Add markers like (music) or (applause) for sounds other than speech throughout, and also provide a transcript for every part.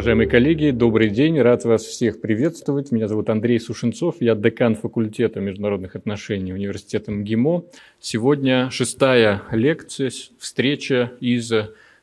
Уважаемые коллеги, добрый день, рад вас всех приветствовать. Меня зовут Андрей Сушенцов, я декан факультета международных отношений университета МГИМО. Сегодня шестая лекция, встреча из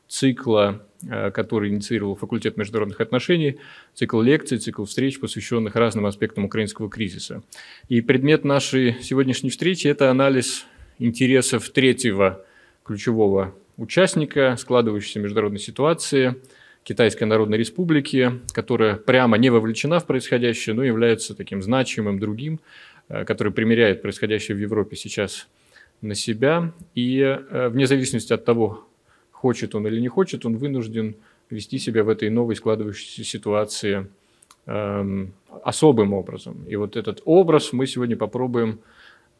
цикла, э, который инициировал факультет международных отношений, цикл лекций, цикл встреч, посвященных разным аспектам украинского кризиса. И предмет нашей сегодняшней встречи – это анализ интересов третьего ключевого участника складывающейся международной ситуации – Китайской Народной Республики, которая прямо не вовлечена в происходящее, но является таким значимым другим, э, который примеряет происходящее в Европе сейчас на себя. И э, вне зависимости от того, хочет он или не хочет, он вынужден вести себя в этой новой складывающейся ситуации эм, особым образом. И вот этот образ мы сегодня попробуем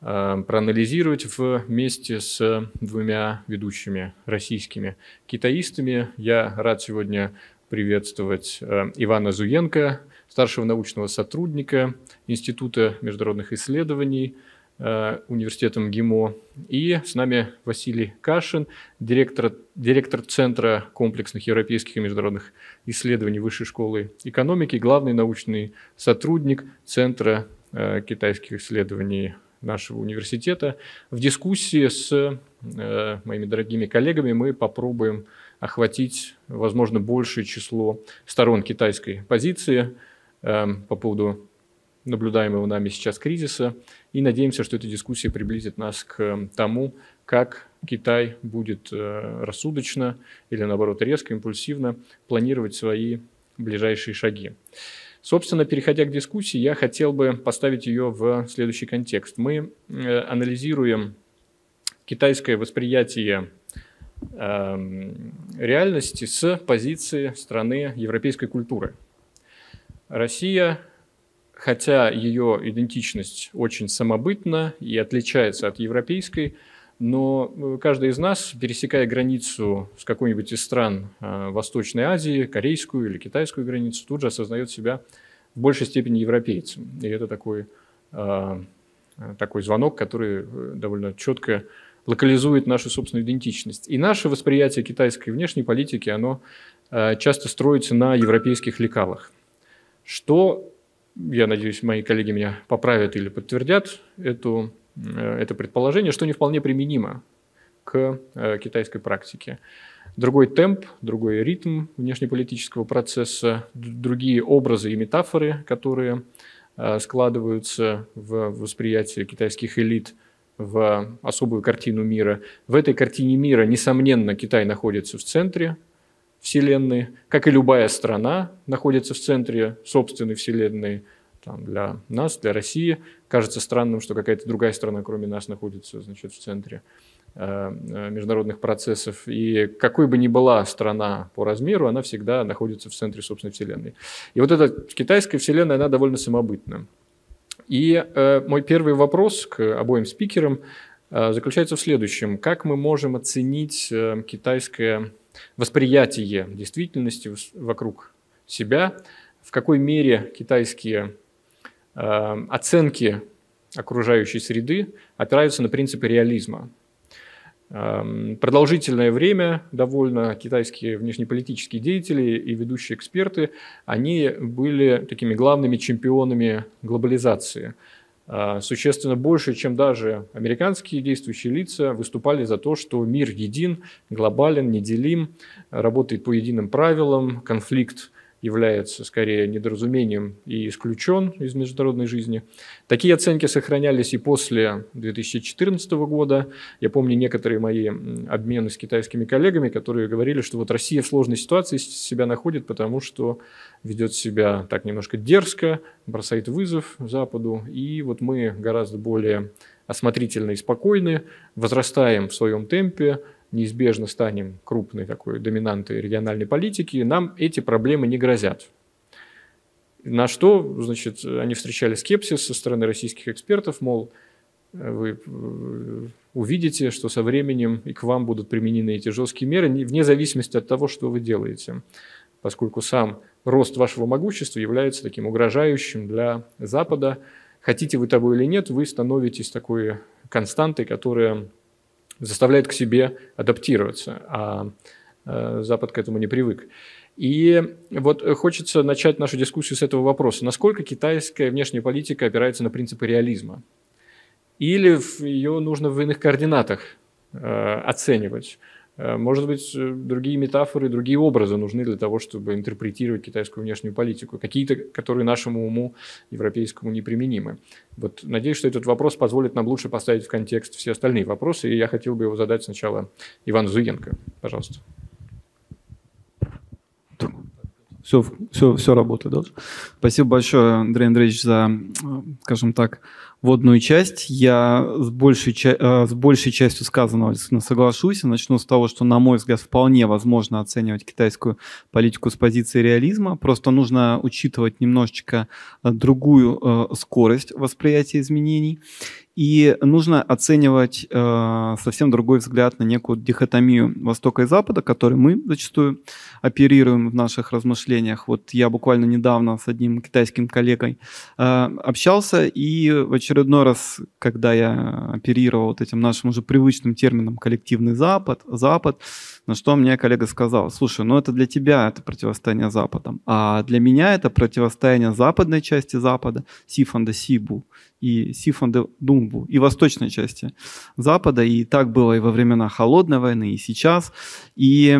проанализировать вместе с двумя ведущими российскими китаистами. Я рад сегодня приветствовать э, Ивана Зуенко, старшего научного сотрудника Института международных исследований э, университета МГИМО. И с нами Василий Кашин, директор, директор Центра комплексных европейских и международных исследований Высшей школы экономики, главный научный сотрудник Центра китайских исследований нашего университета. В дискуссии с э, моими дорогими коллегами мы попробуем охватить, возможно, большее число сторон китайской позиции э, по поводу наблюдаемого нами сейчас кризиса. И надеемся, что эта дискуссия приблизит нас к тому, как Китай будет э, рассудочно или, наоборот, резко, импульсивно планировать свои ближайшие шаги. Собственно, переходя к дискуссии, я хотел бы поставить ее в следующий контекст. Мы э, анализируем китайское восприятие эм, реальности с позиции страны европейской культуры. Россия, хотя ее идентичность очень самобытна и отличается от европейской, но э, каждый из нас, пересекая границу с какой-нибудь из стран э, Восточной Азии, корейскую или китайскую границу, тут же осознает себя в большей степени европейцем. И это такой, э, такой звонок, который довольно четко локализует нашу собственную идентичность. И наше восприятие китайской внешней политики, оно часто строится на европейских лекалах. Что, я надеюсь, мои коллеги меня поправят или подтвердят эту это предположение, что не вполне применимо к э, китайской практике. Другой темп, другой ритм внешнеполитического процесса, другие образы и метафоры, которые э, складываются в восприятии китайских элит в особую картину мира. В этой картине мира, несомненно, Китай находится в центре Вселенной, как и любая страна находится в центре собственной Вселенной – там, для нас, для России, кажется странным, что какая-то другая страна, кроме нас, находится значит, в центре э, э, международных процессов. И какой бы ни была страна по размеру, она всегда находится в центре собственной Вселенной. И вот эта китайская Вселенная, она довольно самобытна. И э, мой первый вопрос к обоим спикерам э, заключается в следующем. Как мы можем оценить э, китайское восприятие действительности вокруг себя, в какой мере китайские оценки окружающей среды опираются на принципы реализма. Эм, продолжительное время довольно китайские внешнеполитические деятели и ведущие эксперты, они были такими главными чемпионами глобализации. Э, существенно больше, чем даже американские действующие лица, выступали за то, что мир един, глобален, неделим, работает по единым правилам, конфликт является скорее недоразумением и исключен из международной жизни. Такие оценки сохранялись и после 2014 года. Я помню некоторые мои обмены с китайскими коллегами, которые говорили, что вот Россия в сложной ситуации себя находит, потому что ведет себя так немножко дерзко, бросает вызов Западу, и вот мы гораздо более осмотрительны и спокойны, возрастаем в своем темпе, неизбежно станем крупной такой доминантой региональной политики, нам эти проблемы не грозят. На что, значит, они встречали скепсис со стороны российских экспертов, мол, вы э, увидите, что со временем и к вам будут применены эти жесткие меры, вне зависимости от того, что вы делаете, поскольку сам рост вашего могущества является таким угрожающим для Запада. Хотите вы того или нет, вы становитесь такой константой, которая заставляет к себе адаптироваться, а э, Запад к этому не привык. И вот хочется начать нашу дискуссию с этого вопроса. Насколько китайская внешняя политика опирается на принципы реализма? Или ее нужно в иных координатах э, оценивать? Э, может быть, э, другие метафоры, другие образы нужны для того, чтобы интерпретировать китайскую внешнюю политику, какие-то, которые нашему уму европейскому неприменимы. Вот надеюсь, что этот вопрос позволит нам лучше поставить в контекст все остальные вопросы, и я хотел бы его задать сначала Ивану Зуенко. Пожалуйста. Все, все, все работает, да? Спасибо большое, Андрей Андреевич, за, скажем так, водную часть. Я с большей, э, с большей частью сказанного соглашусь. Начну с того, что, на мой взгляд, вполне возможно оценивать китайскую политику с позиции реализма. Просто нужно учитывать немножечко э, другую э, скорость восприятия изменений. И нужно оценивать э, совсем другой взгляд на некую дихотомию Востока и Запада, которой мы зачастую оперируем в наших размышлениях. Вот я буквально недавно с одним китайским коллегой э, общался, и в очередной раз, когда я оперировал вот этим нашим уже привычным термином коллективный Запад, Запад, на что мне коллега сказал, слушай, ну это для тебя это противостояние Западом, а для меня это противостояние западной части Запада, Сифанда Сибу, и Сифанда Думбу, и восточной части Запада. И так было и во времена Холодной войны, и сейчас. И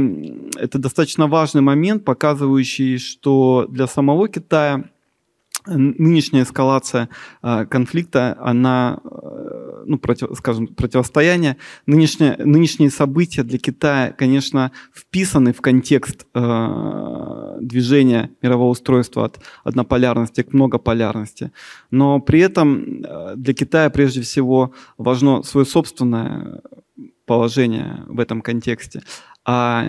это достаточно важный момент, показывающий, что для самого Китая нынешняя эскалация э, конфликта, она, э, ну, против, скажем, противостояние, нынешние, нынешние события для Китая, конечно, вписаны в контекст э, движения мирового устройства от однополярности к многополярности. Но при этом э, для Китая прежде всего важно свое собственное положение в этом контексте. А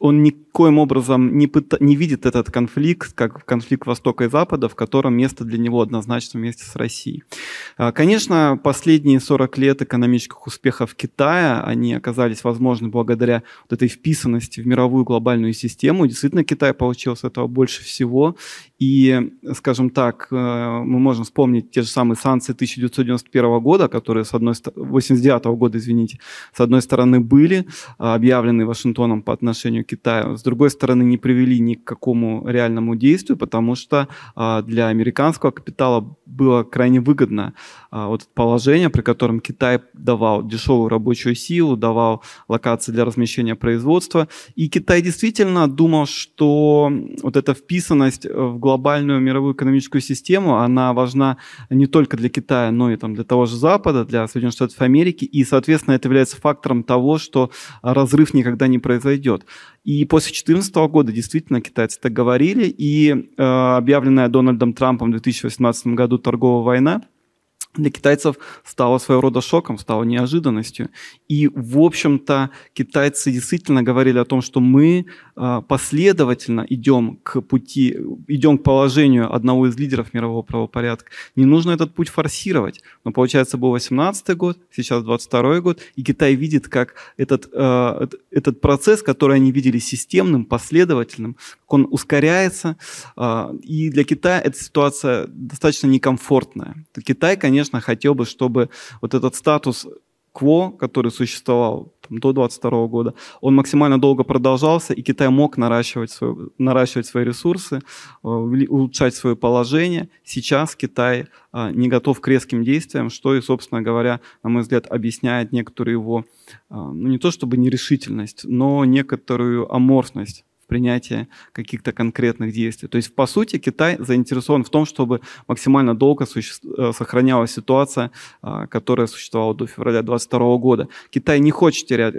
он никоим образом не, пыта, не видит этот конфликт как конфликт Востока и Запада, в котором место для него однозначно вместе с Россией. А, конечно, последние 40 лет экономических успехов Китая, они оказались возможны благодаря вот этой вписанности в мировую глобальную систему. Действительно, Китай получил с этого больше всего. И, скажем так, э, мы можем вспомнить те же самые санкции 1991 года, которые с одной стороны, 89 года, извините, с одной стороны были а, объявлены Вашингтоном по отношению к Китаю, с другой стороны не привели ни к какому реальному действию, потому что а, для американского капитала было крайне выгодно вот положение, при котором Китай давал дешевую рабочую силу, давал локации для размещения производства. И Китай действительно думал, что вот эта вписанность в глобальную мировую экономическую систему, она важна не только для Китая, но и там, для того же Запада, для Соединенных Штатов Америки. И, соответственно, это является фактором того, что разрыв никогда не произойдет. И после 2014 года действительно китайцы так говорили, и э, объявленная Дональдом Трампом в 2018 году торговая война для китайцев стало своего рода шоком, стало неожиданностью. И, в общем-то, китайцы действительно говорили о том, что мы а, последовательно идем к пути, идем к положению одного из лидеров мирового правопорядка. Не нужно этот путь форсировать. Но, получается, был 18 год, сейчас 22 год, и Китай видит, как этот, а, этот процесс, который они видели системным, последовательным, он ускоряется. А, и для Китая эта ситуация достаточно некомфортная. Китай, конечно, конечно, хотел бы, чтобы вот этот статус кво, который существовал там, до 22 года, он максимально долго продолжался, и Китай мог наращивать, свой, наращивать свои ресурсы, э, улучшать свое положение. Сейчас Китай а, не готов к резким действиям, что и, собственно говоря, на мой взгляд, объясняет некоторую его, а, ну не то чтобы нерешительность, но некоторую аморфность принятия каких-то конкретных действий. То есть, по сути, Китай заинтересован в том, чтобы максимально долго суще... Э, сохранялась ситуация, а, которая существовала до февраля 2022 года. Китай не хочет терять,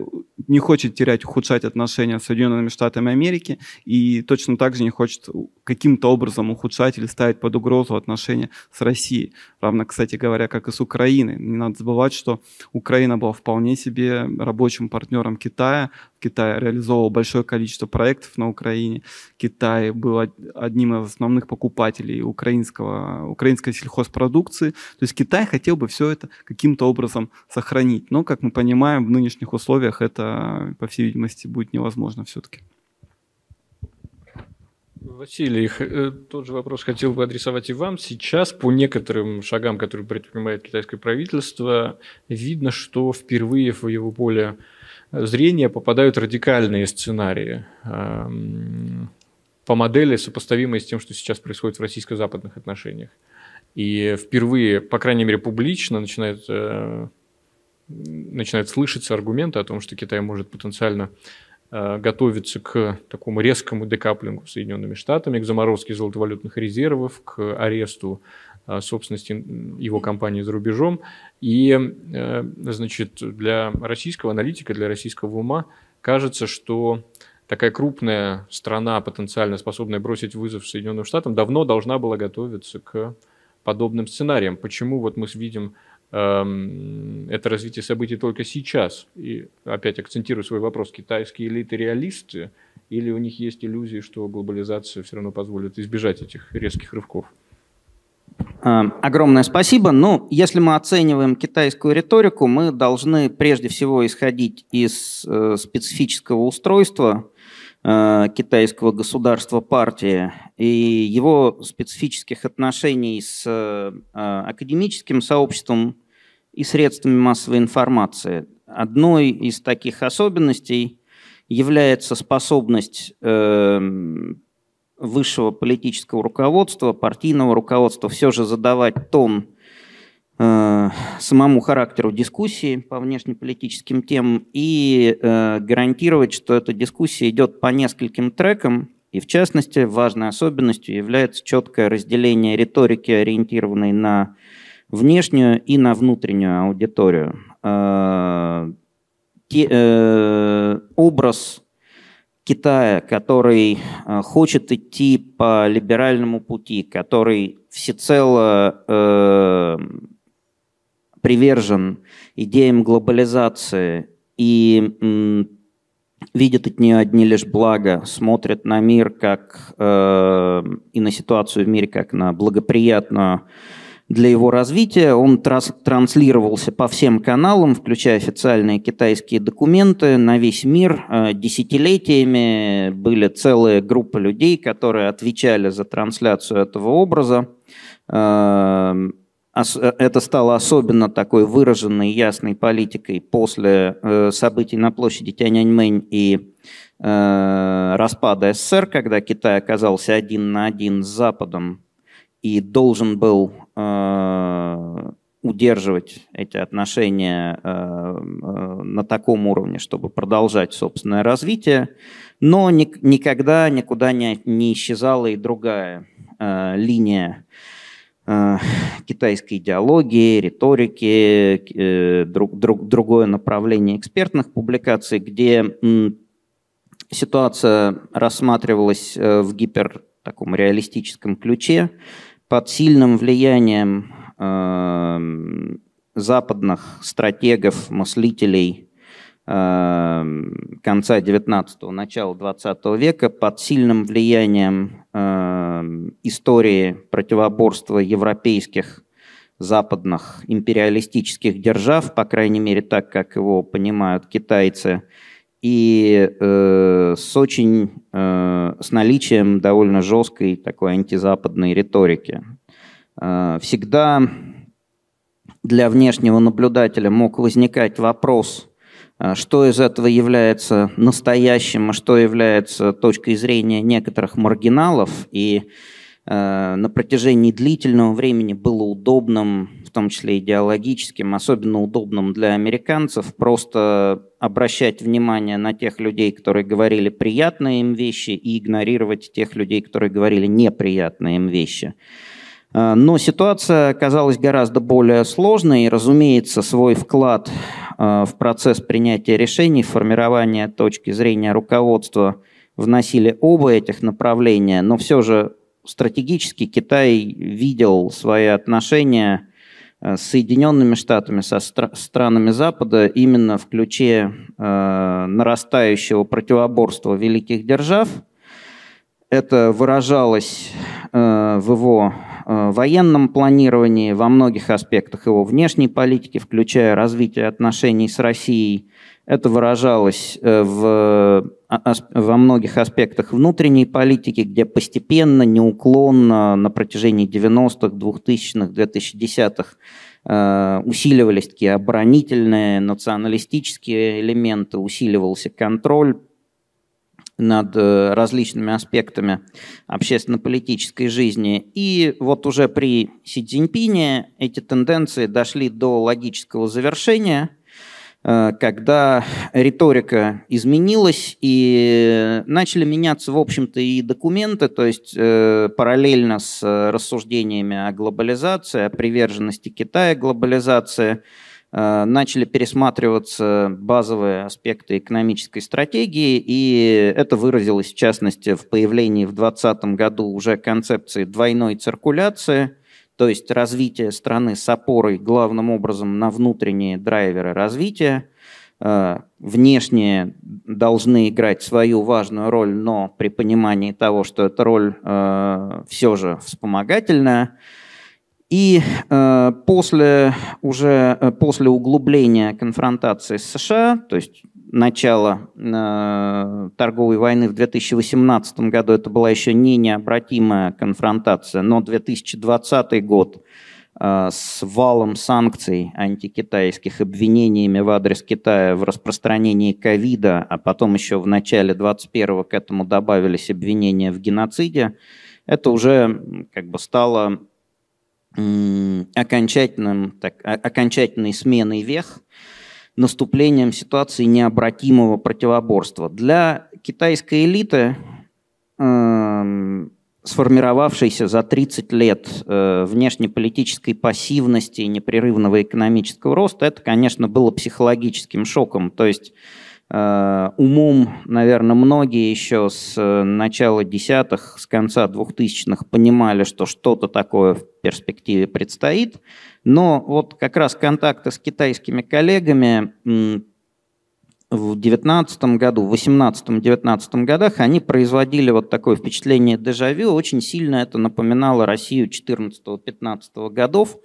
не хочет терять, ухудшать отношения с Соединенными Штатами Америки и точно так же не хочет каким-то образом ухудшать или ставить под угрозу отношения с Россией. Равно, кстати говоря, как и с Украиной. Не надо забывать, что Украина была вполне себе рабочим партнером Китая. Китай реализовывал большое количество проектов на Украине. Китай был одним из основных покупателей украинского, украинской сельхозпродукции. То есть Китай хотел бы все это каким-то образом сохранить. Но, как мы понимаем, в нынешних условиях это, по всей видимости, будет невозможно все-таки. Василий, э, тот же вопрос хотел бы адресовать и вам. Сейчас по некоторым шагам, которые предпринимает китайское правительство, видно, что впервые в его поле зрения попадают радикальные сценарии. по модели, сопоставимой с тем, что сейчас происходит в российско-западных отношениях. И впервые, по крайней мере, публично начинает, э, начинает слышаться аргументы о том, что Китай может потенциально э, готовиться к такому резкому декаплингу с Соединенными Штатами, к заморозке золотовалютных резервов, к аресту собственности его компании за рубежом. И, значит, для российского аналитика, для российского ума кажется, что такая крупная страна, потенциально способная бросить вызов Соединенным Штатам, давно должна была готовиться к подобным сценариям. Почему вот мы видим эм, это развитие событий только сейчас? И опять акцентирую свой вопрос. Китайские элиты реалисты или у них есть иллюзии, что глобализация все равно позволит избежать этих резких рывков? Эм, огромное спасибо. Ну, если мы оцениваем китайскую риторику, мы должны прежде всего исходить из э, специфического устройства Э, китайского государства партии и его специфических отношений с э, академическим сообществом и средствами массовой информации. Одной из таких особенностей является способность э, высшего политического руководства, партийного руководства все же задавать тон Э, самому характеру дискуссии по внешнеполитическим темам и э, гарантировать, что эта дискуссия идет по нескольким трекам, и в частности важной особенностью является четкое разделение риторики, ориентированной на внешнюю и на внутреннюю аудиторию. Э, образ Китая, который хочет идти по либеральному пути, который всецело привержен идеям глобализации и видит от нее одни лишь блага, смотрит на мир как э, и на ситуацию в мире как на благоприятную для его развития. Он трас транслировался по всем каналам, включая официальные китайские документы на весь мир. Э, десятилетиями были целые группы людей, которые отвечали за трансляцию этого образа. Э, Э, это стало особенно такой выраженной ясной политикой после событий на площади Тяньаньмэнь и распада СССР, когда Китай оказался один на один с Западом и должен был удерживать эти отношения на таком уровне, чтобы продолжать собственное развитие, но никогда никуда не, исчезала и другая линия Э, китайской идеологии, риторики, э, друг, друг, другое направление экспертных публикаций, где ситуация рассматривалась э, в гипер таком реалистическом ключе под сильным влиянием западных стратегов, мыслителей конца 19-го, начала 20 века, под сильным влиянием Эм, истории противоборства европейских западных империалистических держав, по крайней мере так, как его понимают китайцы, и э, с очень э, с наличием довольно жесткой такой антизападной риторики. Э, всегда для внешнего наблюдателя мог возникать вопрос, а что из этого является настоящим, а что является точкой зрения некоторых маргиналов. И э, на протяжении длительного времени было удобным, в том числе идеологическим, особенно удобным для американцев, просто обращать внимание на тех людей, которые говорили приятные им вещи, и игнорировать тех людей, которые говорили неприятные им вещи. Э, но ситуация оказалась гораздо более сложной, и, разумеется, свой вклад э, в процесс принятия решений, формирования точки зрения руководства вносили оба этих направления, но все же стратегически Китай видел свои отношения э, с Соединенными Штатами, со странами Запада именно в ключе нарастающего противоборства великих держав. Это выражалось в его Э, военном планировании, во многих аспектах его внешней политики, включая развитие отношений с Россией. Это выражалось э, в, во многих аспектах внутренней политики, где постепенно, неуклонно на протяжении 90-х, 2000-х, 2010-х усиливались такие оборонительные, националистические элементы, усиливался контроль над э, различными аспектами общественно-политической жизни. И вот уже при Си Цзиньпине эти тенденции дошли до логического завершения, когда риторика изменилась и начали меняться, в общем-то, и документы, то есть э, параллельно с рассуждениями о глобализации, о приверженности Китая глобализации – Э, начали пересматриваться базовые аспекты экономической стратегии, и это выразилось, в частности, в появлении в 2020 году уже концепции двойной циркуляции, то есть развитие страны с опорой главным образом на внутренние драйверы развития. Э, внешние должны играть свою важную роль, но при понимании того, что эта роль э, все же вспомогательная – и э, после, уже после углубления конфронтации с США, то есть начала э, торговой войны в 2018 году, это была еще не необратимая конфронтация, но 2020 год э, с валом санкций антикитайских, обвинениями в адрес Китая в распространении ковида, а потом еще в начале 2021 к этому добавились обвинения в геноциде, это уже как бы стало окончательным, так, окончательной сменой вех, наступлением ситуации необратимого противоборства. Для китайской элиты, э, сформировавшейся за 30 лет э, внешнеполитической пассивности и непрерывного экономического роста, это, конечно, было психологическим шоком. То есть Э, умом, наверное, многие еще с э, начала десятых, с конца двухтысячных понимали, что что-то такое в перспективе предстоит. Но вот как раз контакты с китайскими коллегами в 2019 году, в 18-19 годах они производили вот такое впечатление дежавю. Очень сильно это напоминало Россию 14-15 годов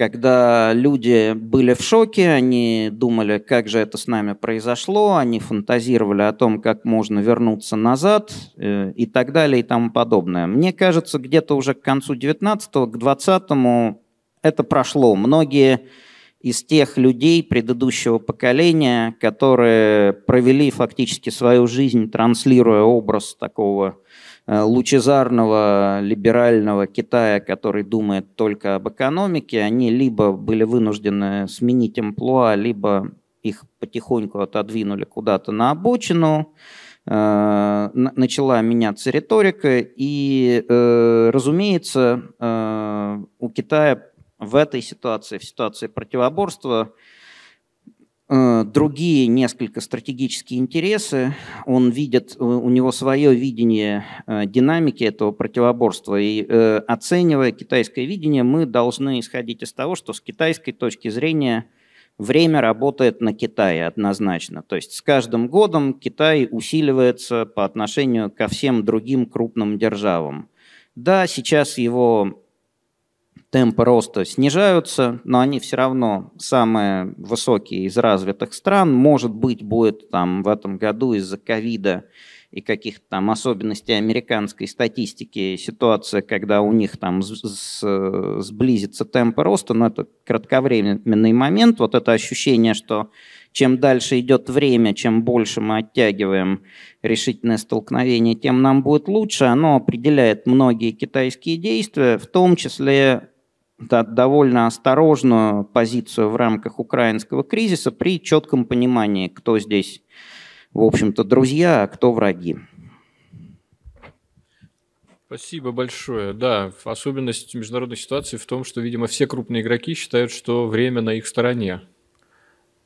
когда люди были в шоке, они думали, как же это с нами произошло, они фантазировали о том, как можно вернуться назад э, и так далее и тому подобное. Мне кажется, где-то уже к концу 19-го, к 20-му это прошло. Многие из тех людей предыдущего поколения, которые провели фактически свою жизнь, транслируя образ такого Э, лучезарного либерального Китая, который думает только об экономике, они либо были вынуждены сменить амплуа, либо их потихоньку отодвинули куда-то на обочину, э, начала меняться риторика, и, э, разумеется, у Китая в этой ситуации, в ситуации противоборства, Э, другие несколько стратегические интересы. Он видит, э, у него свое видение э, динамики этого противоборства. И оценивая китайское видение, мы должны исходить из того, что с китайской точки зрения время работает на Китае однозначно. То есть с каждым годом Китай усиливается по отношению ко всем другим крупным державам. Да, сейчас его темпы роста снижаются, но они все равно самые высокие из развитых стран. Может быть, будет там в этом году из-за ковида и каких-то там особенностей американской статистики ситуация, когда у них там сблизится темпы роста, но это кратковременный момент. Вот это ощущение, что чем дальше идет время, чем больше мы оттягиваем решительное столкновение, тем нам будет лучше. Оно определяет многие китайские действия, в том числе довольно осторожную позицию в рамках украинского кризиса при четком понимании, кто здесь, в общем-то, друзья, а кто враги. Спасибо большое. Да, особенность международной ситуации в том, что, видимо, все крупные игроки считают, что время на их стороне.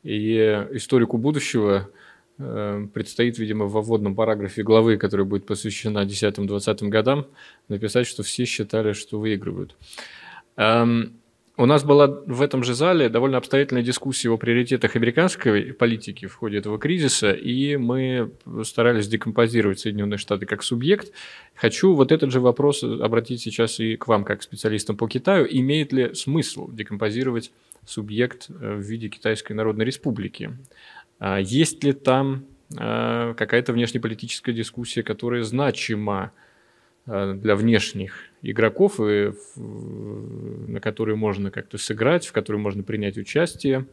И историку будущего э, предстоит, видимо, во вводном параграфе главы, которая будет посвящена 10-20 годам, написать, что все считали, что выигрывают. Эм, у нас была в этом же зале довольно обстоятельная дискуссия о приоритетах американской политики в ходе этого кризиса, и мы старались декомпозировать Соединенные Штаты как субъект. Хочу вот этот же вопрос обратить сейчас и к вам, как специалистам по Китаю. Имеет ли смысл декомпозировать субъект э, в виде Китайской Народной Республики? А есть ли там э, какая-то внешнеполитическая дискуссия, которая значима для внешних игроков, и, на которые можно как-то сыграть, в которые можно принять участие.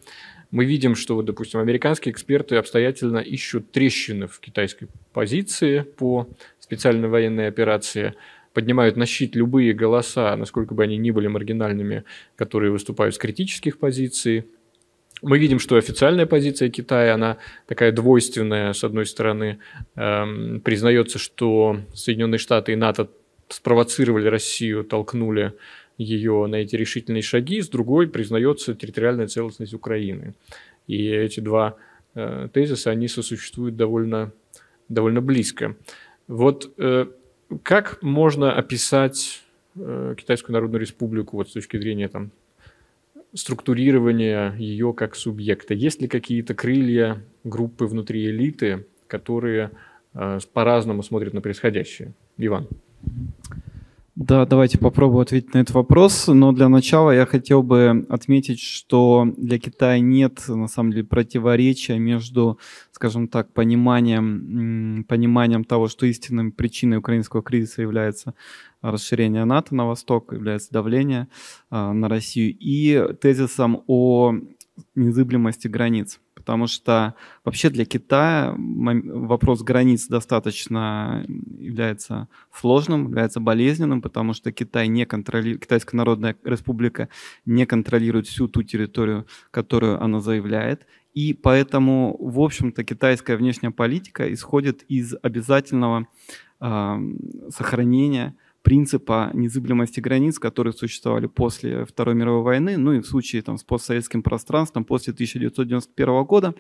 Мы видим, что, вот, допустим, американские эксперты обстоятельно ищут трещины в китайской позиции по специальной военной операции, поднимают на щит любые голоса, насколько бы они ни были маргинальными, которые выступают с критических позиций. Мы видим, что официальная позиция Китая, она такая двойственная. С одной стороны, эм, признается, что Соединенные Штаты и НАТО спровоцировали Россию, толкнули ее на эти решительные шаги, с другой признается территориальная целостность Украины. И эти два э, тезиса, они сосуществуют довольно, довольно близко. Вот э, как можно описать э, Китайскую Народную Республику вот с точки зрения там, структурирования ее как субъекта? Есть ли какие-то крылья группы внутри элиты, которые э, по-разному смотрят на происходящее? Иван. Да, давайте попробую ответить на этот вопрос. Но для начала я хотел бы отметить, что для Китая нет, на самом деле, противоречия между, скажем так, пониманием, пониманием того, что истинной причиной украинского кризиса является расширение НАТО на восток, является давление а, на Россию, и тезисом о незыблемости границ потому что вообще для Китая вопрос границ достаточно является сложным, является болезненным, потому что Китай не контролирует, Китайская Народная Республика не контролирует всю ту территорию, которую она заявляет, и поэтому, в общем-то, китайская внешняя политика исходит из обязательного э, сохранения принципа незыблемости границ, которые существовали после Второй мировой войны, ну и в случае там, с постсоветским пространством после 1991 года.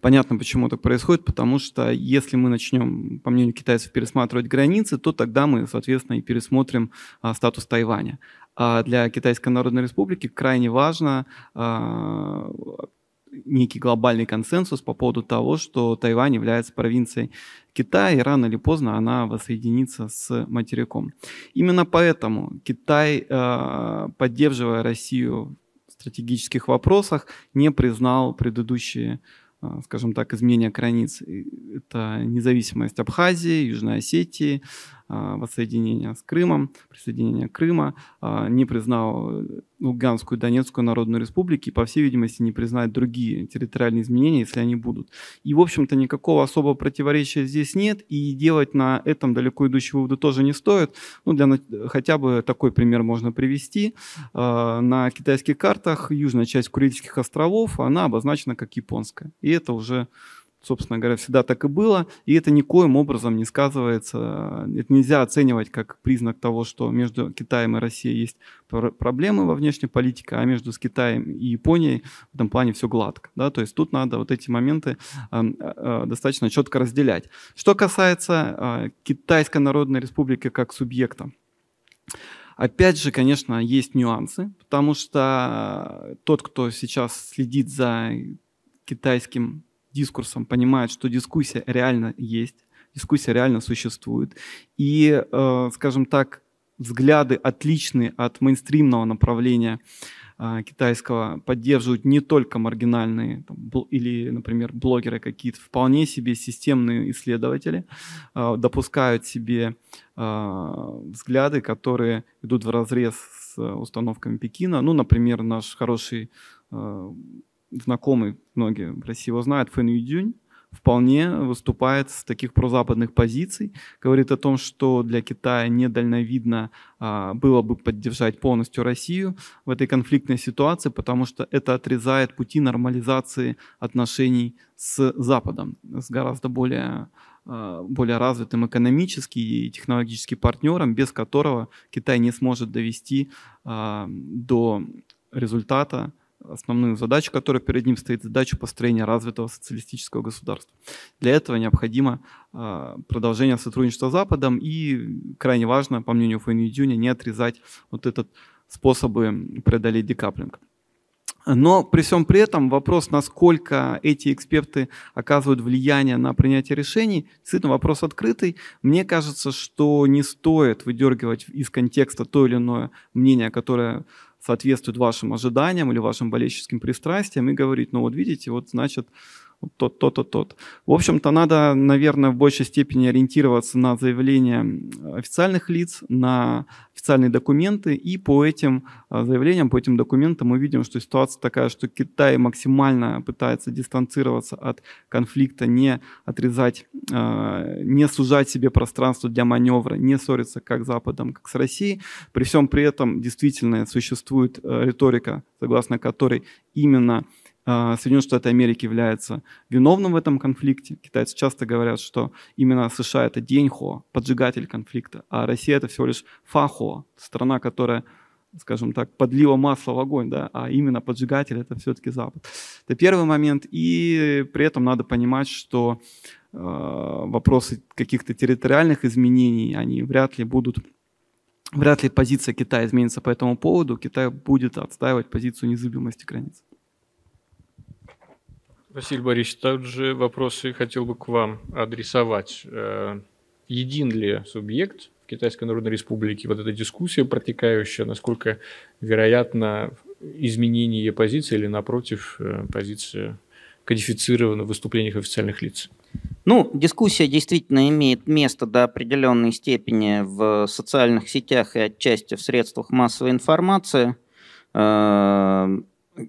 Понятно, почему так происходит, потому что если мы начнем, по мнению китайцев, пересматривать границы, то тогда мы, соответственно, и пересмотрим а, статус Тайваня. А для Китайской Народной Республики крайне важно а, некий глобальный консенсус по поводу того, что Тайвань является провинцией Китая, и рано или поздно она воссоединится с материком. Именно поэтому Китай, э, поддерживая Россию в стратегических вопросах, не признал предыдущие э, скажем так, изменения границ. Это независимость Абхазии, Южной Осетии, а, воссоединения с Крымом, присоединения Крыма, не признал Луганскую и Донецкую Народную Республики и, по всей видимости, не признает другие территориальные изменения, если они будут. И, в общем-то, никакого особого противоречия здесь нет, и делать на этом далеко идущие выводы тоже не стоит. Ну, для, хотя бы такой пример можно привести. А, на китайских картах южная часть Курильских островов, она обозначена как японская. И это уже собственно говоря, всегда так и было, и это никоим образом не сказывается, это нельзя оценивать как признак того, что между Китаем и Россией есть проблемы во внешней политике, а между с Китаем и Японией в этом плане все гладко. Да? То есть тут надо вот эти моменты э, э, достаточно четко разделять. Что касается э, Китайской Народной Республики как субъекта, Опять же, конечно, есть нюансы, потому что тот, кто сейчас следит за китайским дискурсом понимает, что дискуссия реально есть, дискуссия реально существует. И, э, скажем так, взгляды отличные от мейнстримного направления э, китайского поддерживают не только маргинальные там, или, например, блогеры какие-то, вполне себе системные исследователи э, допускают себе взгляды, которые идут в разрез с установками Пекина. Ну, например, наш хороший знакомый, многие в России его знают, Фэн Юдзюнь, вполне выступает с таких прозападных позиций, говорит о том, что для Китая недальновидно а, было бы поддержать полностью Россию в этой конфликтной ситуации, потому что это отрезает пути нормализации отношений с Западом, с гораздо более а, более развитым экономически и технологически партнером, без которого Китай не сможет довести а, до результата основную задачу, которая перед ним стоит, задачу построения развитого социалистического государства. Для этого необходимо а, продолжение сотрудничества с Западом и, крайне важно, по мнению Фэн Юдюня, не отрезать вот этот способы преодолеть декаплинг. Но при всем при этом вопрос, насколько эти эксперты оказывают влияние на принятие решений, действительно вопрос открытый. Мне кажется, что не стоит выдергивать из контекста то или иное мнение, которое соответствует вашим ожиданиям или вашим болельческим пристрастиям и говорить, ну вот видите, вот значит тот, тот, тот. В общем-то, надо, наверное, в большей степени ориентироваться на заявления официальных лиц, на официальные документы, и по этим а, заявлениям, по этим документам мы видим, что ситуация такая, что Китай максимально пытается дистанцироваться от конфликта, не отрезать, а, не сужать себе пространство для маневра, не ссориться как с Западом, как с Россией. При всем при этом действительно существует э, риторика, согласно которой именно Соединенные Штаты Америки являются виновным в этом конфликте. Китайцы часто говорят, что именно США это деньхо, поджигатель конфликта, а Россия это всего лишь фахо, страна, которая скажем так, подлила масло в огонь, да, а именно поджигатель это все-таки Запад. Это первый момент. И при этом надо понимать, что э, вопросы каких-то территориальных изменений, они вряд ли будут Вряд ли позиция Китая изменится по этому поводу. Китай будет отстаивать позицию незыблемости границ. Василий Борисович, также вопросы хотел бы к вам адресовать. Э, един ли субъект в Китайской Народной Республике? Вот эта дискуссия протекающая, насколько вероятно изменение позиции или, напротив, э, позиция кодифицирована в выступлениях официальных лиц? Ну, дискуссия действительно имеет место до определенной степени в социальных сетях и отчасти в средствах массовой информации. Э,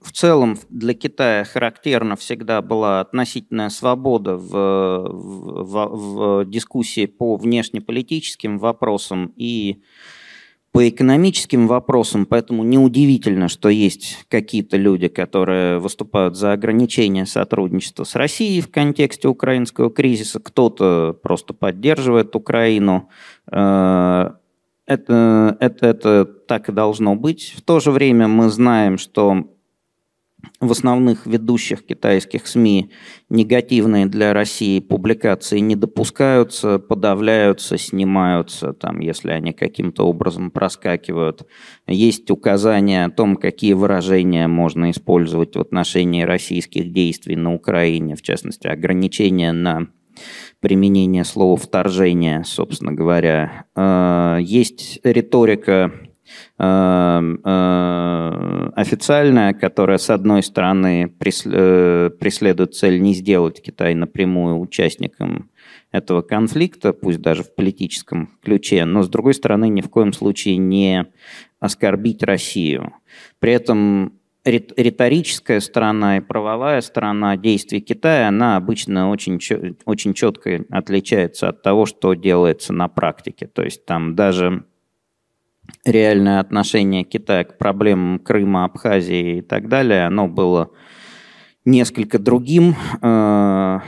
в целом для Китая характерна всегда была относительная свобода в, в, в дискуссии по внешнеполитическим вопросам и по экономическим вопросам, поэтому неудивительно, что есть какие-то люди, которые выступают за ограничение сотрудничества с Россией в контексте украинского кризиса, кто-то просто поддерживает Украину. Это, это, это так и должно быть. В то же время мы знаем, что в основных ведущих китайских СМИ негативные для России публикации не допускаются, подавляются, снимаются, там, если они каким-то образом проскакивают. Есть указания о том, какие выражения можно использовать в отношении российских действий на Украине, в частности, ограничения на применение слова «вторжение», собственно говоря. Э, есть риторика э, э, официальная, которая, с одной стороны, преследует цель не сделать Китай напрямую участником этого конфликта, пусть даже в политическом ключе, но, с другой стороны, ни в коем случае не оскорбить Россию. При этом риторическая сторона и правовая сторона действий Китая, она обычно очень, очень четко отличается от того, что делается на практике. То есть там даже реальное отношение Китая к проблемам Крыма, Абхазии и так далее, оно было несколько другим, э,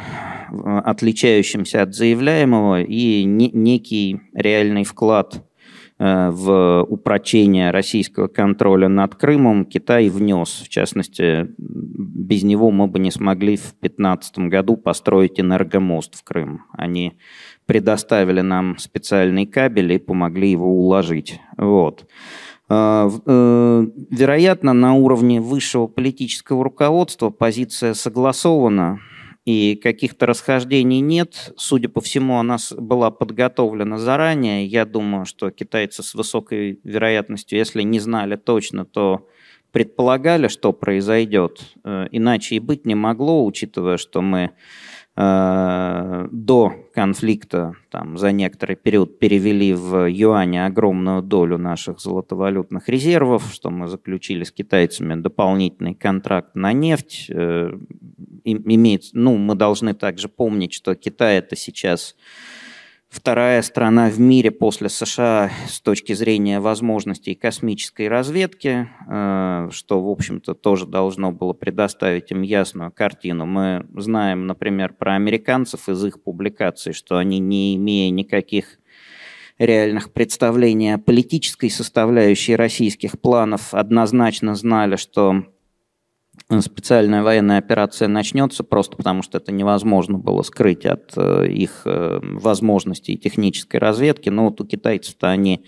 отличающимся от заявляемого, и не, некий реальный вклад в упрочение российского контроля над Крымом Китай внес. В частности, без него мы бы не смогли в 2015 году построить энергомост в Крым. Они предоставили нам специальный кабель и помогли его уложить. Вот. Э, э, вероятно, на уровне высшего политического руководства позиция согласована и каких-то расхождений нет. Судя по всему, она была подготовлена заранее. Я думаю, что китайцы с высокой вероятностью, если не знали точно, то предполагали, что произойдет. Э, иначе и быть не могло, учитывая, что мы до конфликта там, за некоторый период перевели в юане огромную долю наших золотовалютных резервов, что мы заключили с китайцами дополнительный контракт на нефть. Э, имеет, ну, мы должны также помнить, что Китай это сейчас вторая страна в мире после США с точки зрения возможностей космической разведки, э, что, в общем-то, тоже должно было предоставить им ясную картину. Мы знаем, например, про американцев из их публикаций, что они, не имея никаких реальных представлений о политической составляющей российских планов, однозначно знали, что специальная военная операция начнется, просто потому что это невозможно было скрыть от э, их э, возможностей технической разведки. Но вот у китайцев-то они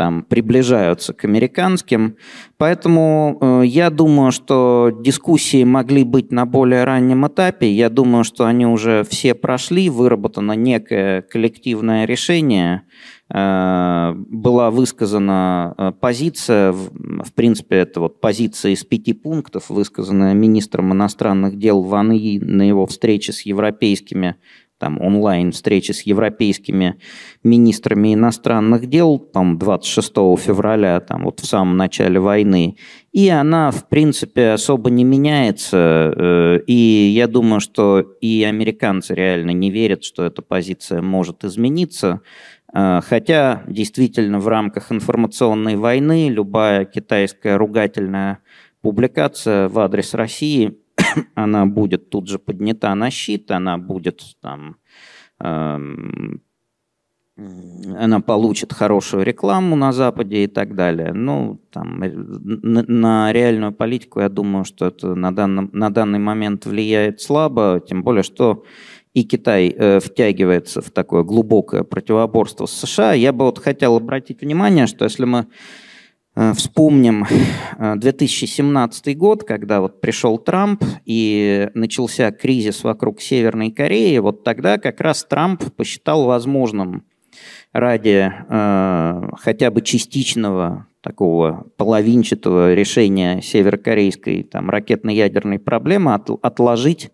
там приближаются к американским. Поэтому э, я думаю, что дискуссии могли быть на более раннем этапе. Я думаю, что они уже все прошли, выработано некое коллективное решение. Э, была высказана э, позиция, в принципе, это вот позиция из пяти пунктов, высказанная министром иностранных дел Ван И на его встрече с европейскими там онлайн встречи с европейскими министрами иностранных дел, там 26 февраля, там вот в самом начале войны, и она, в принципе, особо не меняется, э, и я думаю, что и американцы реально не верят, что эта позиция может измениться, э, Хотя действительно в рамках информационной войны любая китайская ругательная публикация в адрес России (coughs) она будет тут же поднята на щит, она будет там, эм, она получит хорошую рекламу на Западе и так далее. Ну, там, э, на, на реальную политику, я думаю, что это на, данном, на данный момент влияет слабо, тем более, что и Китай э, втягивается в такое глубокое противоборство с США. Я бы вот хотел обратить внимание, что если мы вспомним 2017 э, год, когда вот пришел Трамп и начался кризис вокруг Северной Кореи. Вот тогда как раз Трамп посчитал возможным ради э, хотя бы частичного такого половинчатого решения северокорейской там, ракетно-ядерной проблемы от, отложить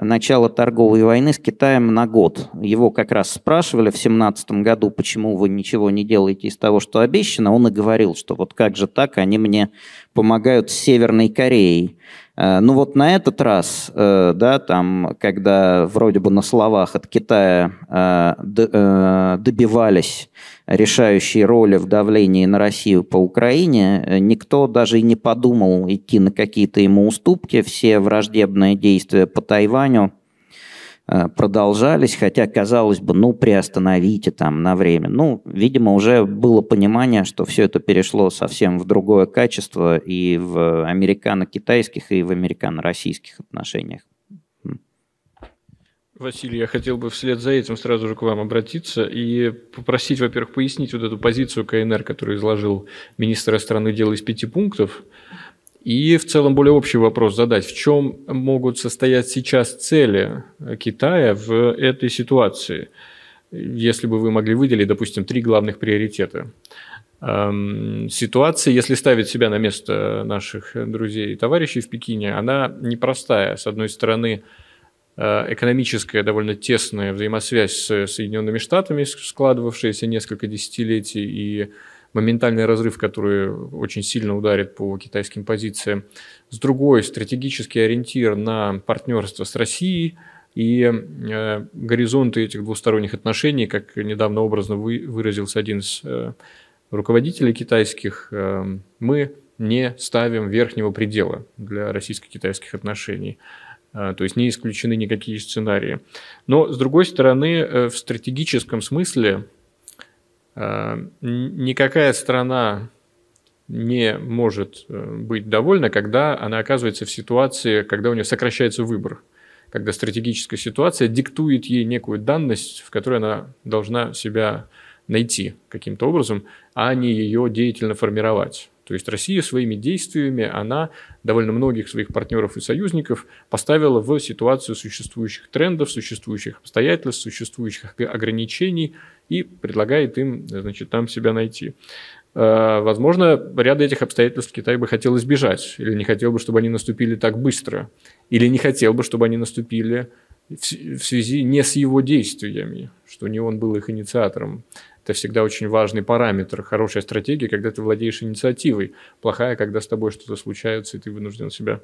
начала торговой войны с Китаем на год. Его как раз спрашивали в 2017 году, почему вы ничего не делаете из того, что обещано. Он и говорил, что вот как же так, они мне помогают с Северной Кореей. Э, ну вот на этот раз, э, да, там, когда вроде бы на словах от Китая э, добивались решающей роли в давлении на Россию по Украине, никто даже и не подумал идти на какие-то ему уступки. Все враждебные действия по Тайваню продолжались, хотя, казалось бы, ну, приостановите там на время. Ну, видимо, уже было понимание, что все это перешло совсем в другое качество и в американо-китайских, и в американо-российских отношениях. Василий, я хотел бы вслед за этим сразу же к вам обратиться и попросить, во-первых, пояснить вот эту позицию КНР, которую изложил министр иностранных дел из пяти пунктов. И в целом более общий вопрос задать. В чем могут состоять сейчас цели Китая в этой ситуации? Если бы вы могли выделить, допустим, три главных приоритета. Эм, ситуация, если ставить себя на место наших друзей и товарищей в Пекине, она непростая. С одной стороны, э, экономическая довольно тесная взаимосвязь с Соединенными Штатами, складывавшаяся несколько десятилетий, и моментальный разрыв, который очень сильно ударит по китайским позициям. С другой, стратегический ориентир на партнерство с Россией и э, горизонты этих двусторонних отношений, как недавно образно вы, выразился один из э, руководителей китайских, э, мы не ставим верхнего предела для российско-китайских отношений. Э, то есть не исключены никакие сценарии. Но, с другой стороны, э, в стратегическом смысле никакая страна не может э, быть довольна, когда она оказывается в ситуации, когда у нее сокращается выбор, когда стратегическая ситуация диктует ей некую данность, в которой она должна себя найти каким-то образом, а не ее деятельно формировать. То есть Россия своими действиями, она довольно многих своих партнеров и союзников поставила в ситуацию существующих трендов, существующих обстоятельств, существующих ограничений и предлагает им, значит, там себя найти. Э, возможно, ряд этих обстоятельств Китай бы хотел избежать, или не хотел бы, чтобы они наступили так быстро, или не хотел бы, чтобы они наступили в связи не с его действиями, что не он был их инициатором. Это всегда очень важный параметр. Хорошая стратегия, когда ты владеешь инициативой. Плохая, когда с тобой что-то случается, и ты вынужден себя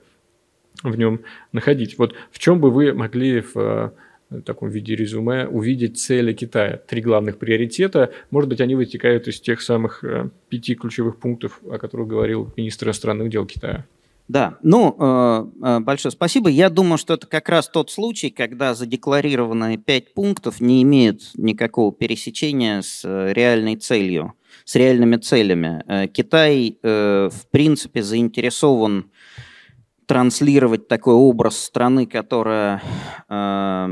в нем находить. Вот в чем бы вы могли в в таком виде резюме увидеть цели Китая. Три главных приоритета. Может быть, они вытекают из тех самых э, пяти ключевых пунктов, о которых говорил министр иностранных дел Китая. Да, ну, э, э, большое спасибо. Я думаю, что это как раз тот случай, когда задекларированные пять пунктов не имеют никакого пересечения с реальной целью, с реальными целями. Китай, в принципе, заинтересован транслировать такой образ страны, которая э,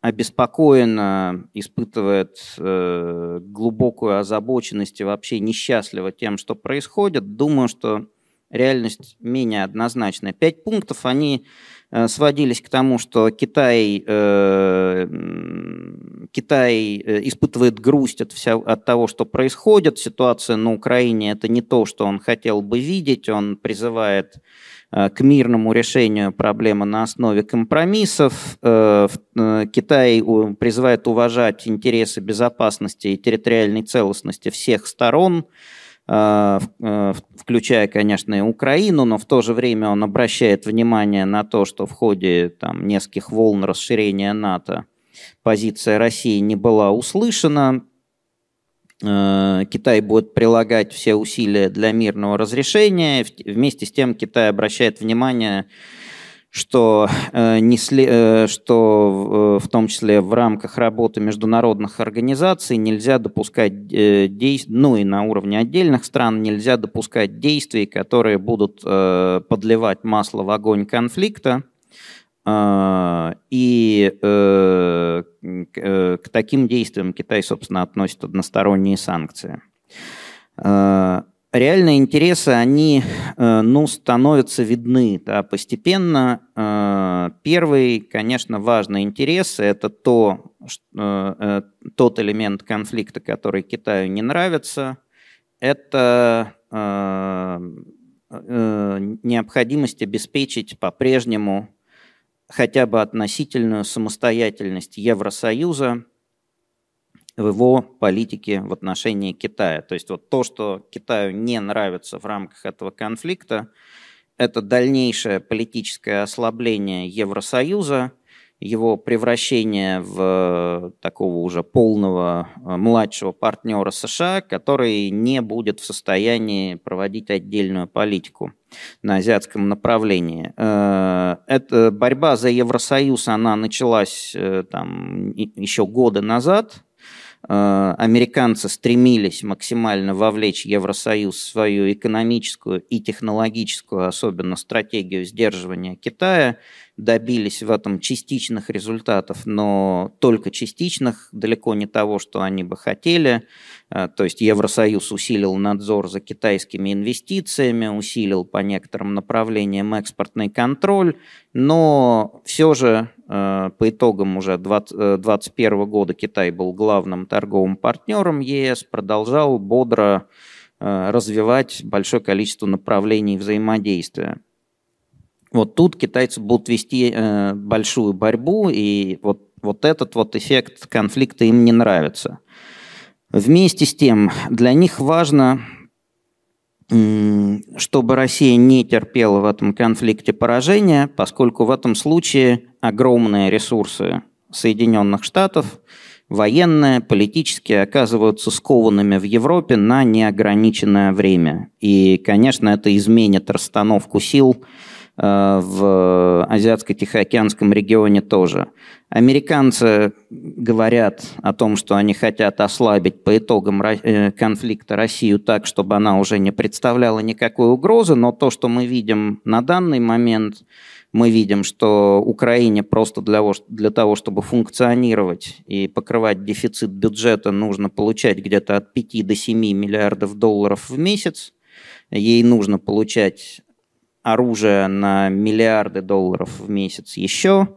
обеспокоена, испытывает э, глубокую озабоченность и вообще несчастлива тем, что происходит, думаю, что реальность менее однозначная. Пять пунктов, они э, сводились к тому, что Китай, э, Китай э, испытывает грусть от, вся, от того, что происходит. Ситуация на Украине – это не то, что он хотел бы видеть. Он призывает к мирному решению проблемы на основе компромиссов. Э, э, Китай призывает уважать интересы безопасности и территориальной целостности всех сторон, включая, конечно, и Украину, но в то же время он обращает внимание на то, что в ходе там, нескольких волн расширения НАТО позиция России не была услышана. Э, Китай будет прилагать все усилия для мирного разрешения. Вместе с тем Китай обращает внимание, что, э, не э, что в том числе в рамках работы международных организаций нельзя допускать действий, ну и на уровне отдельных стран нельзя допускать действий, которые будут подливать масло в огонь конфликта. А, и э, э, к таким действиям Китай, собственно, относит односторонние санкции. А, реальные интересы, они э, ну, становятся видны да, постепенно. А, первый, конечно, важный интерес – это то, что, тот элемент конфликта, который Китаю не нравится, это необходимость обеспечить по-прежнему хотя бы относительную самостоятельность Евросоюза в его политике в отношении Китая. То есть вот то, что Китаю не нравится в рамках этого конфликта, это дальнейшее политическое ослабление Евросоюза, его превращение в такого уже полного э, младшего партнера США, который не будет в состоянии проводить отдельную политику на азиатском направлении. Э, эта борьба за Евросоюз, она началась э, там, еще годы назад. Э, американцы стремились максимально вовлечь Евросоюз в свою экономическую и технологическую, особенно стратегию сдерживания Китая добились в этом частичных результатов, но только частичных, далеко не того, что они бы хотели. Э, то есть Евросоюз усилил надзор за китайскими инвестициями, усилил по некоторым направлениям экспортный контроль, но все же э, по итогам уже 2021 э, года Китай был главным торговым партнером ЕС, продолжал бодро развивать большое количество направлений взаимодействия. Вот тут китайцы будут вести э, большую борьбу, и вот, вот этот вот эффект конфликта им не нравится. Вместе с тем, для них важно, чтобы Россия не терпела в этом конфликте поражения, поскольку в этом случае огромные ресурсы Соединенных Штатов, военные, политические, оказываются скованными в Европе на неограниченное время. И, конечно, это изменит расстановку сил в Азиатско-Тихоокеанском регионе тоже. Американцы говорят о том, что они хотят ослабить по итогам э, конфликта Россию так, чтобы она уже не представляла никакой угрозы, но то, что мы видим на данный момент, мы видим, что Украине просто для, для того, чтобы функционировать и покрывать дефицит бюджета, нужно получать где-то от 5 до 7 миллиардов долларов в месяц. Ей нужно получать оружие на миллиарды долларов в месяц еще.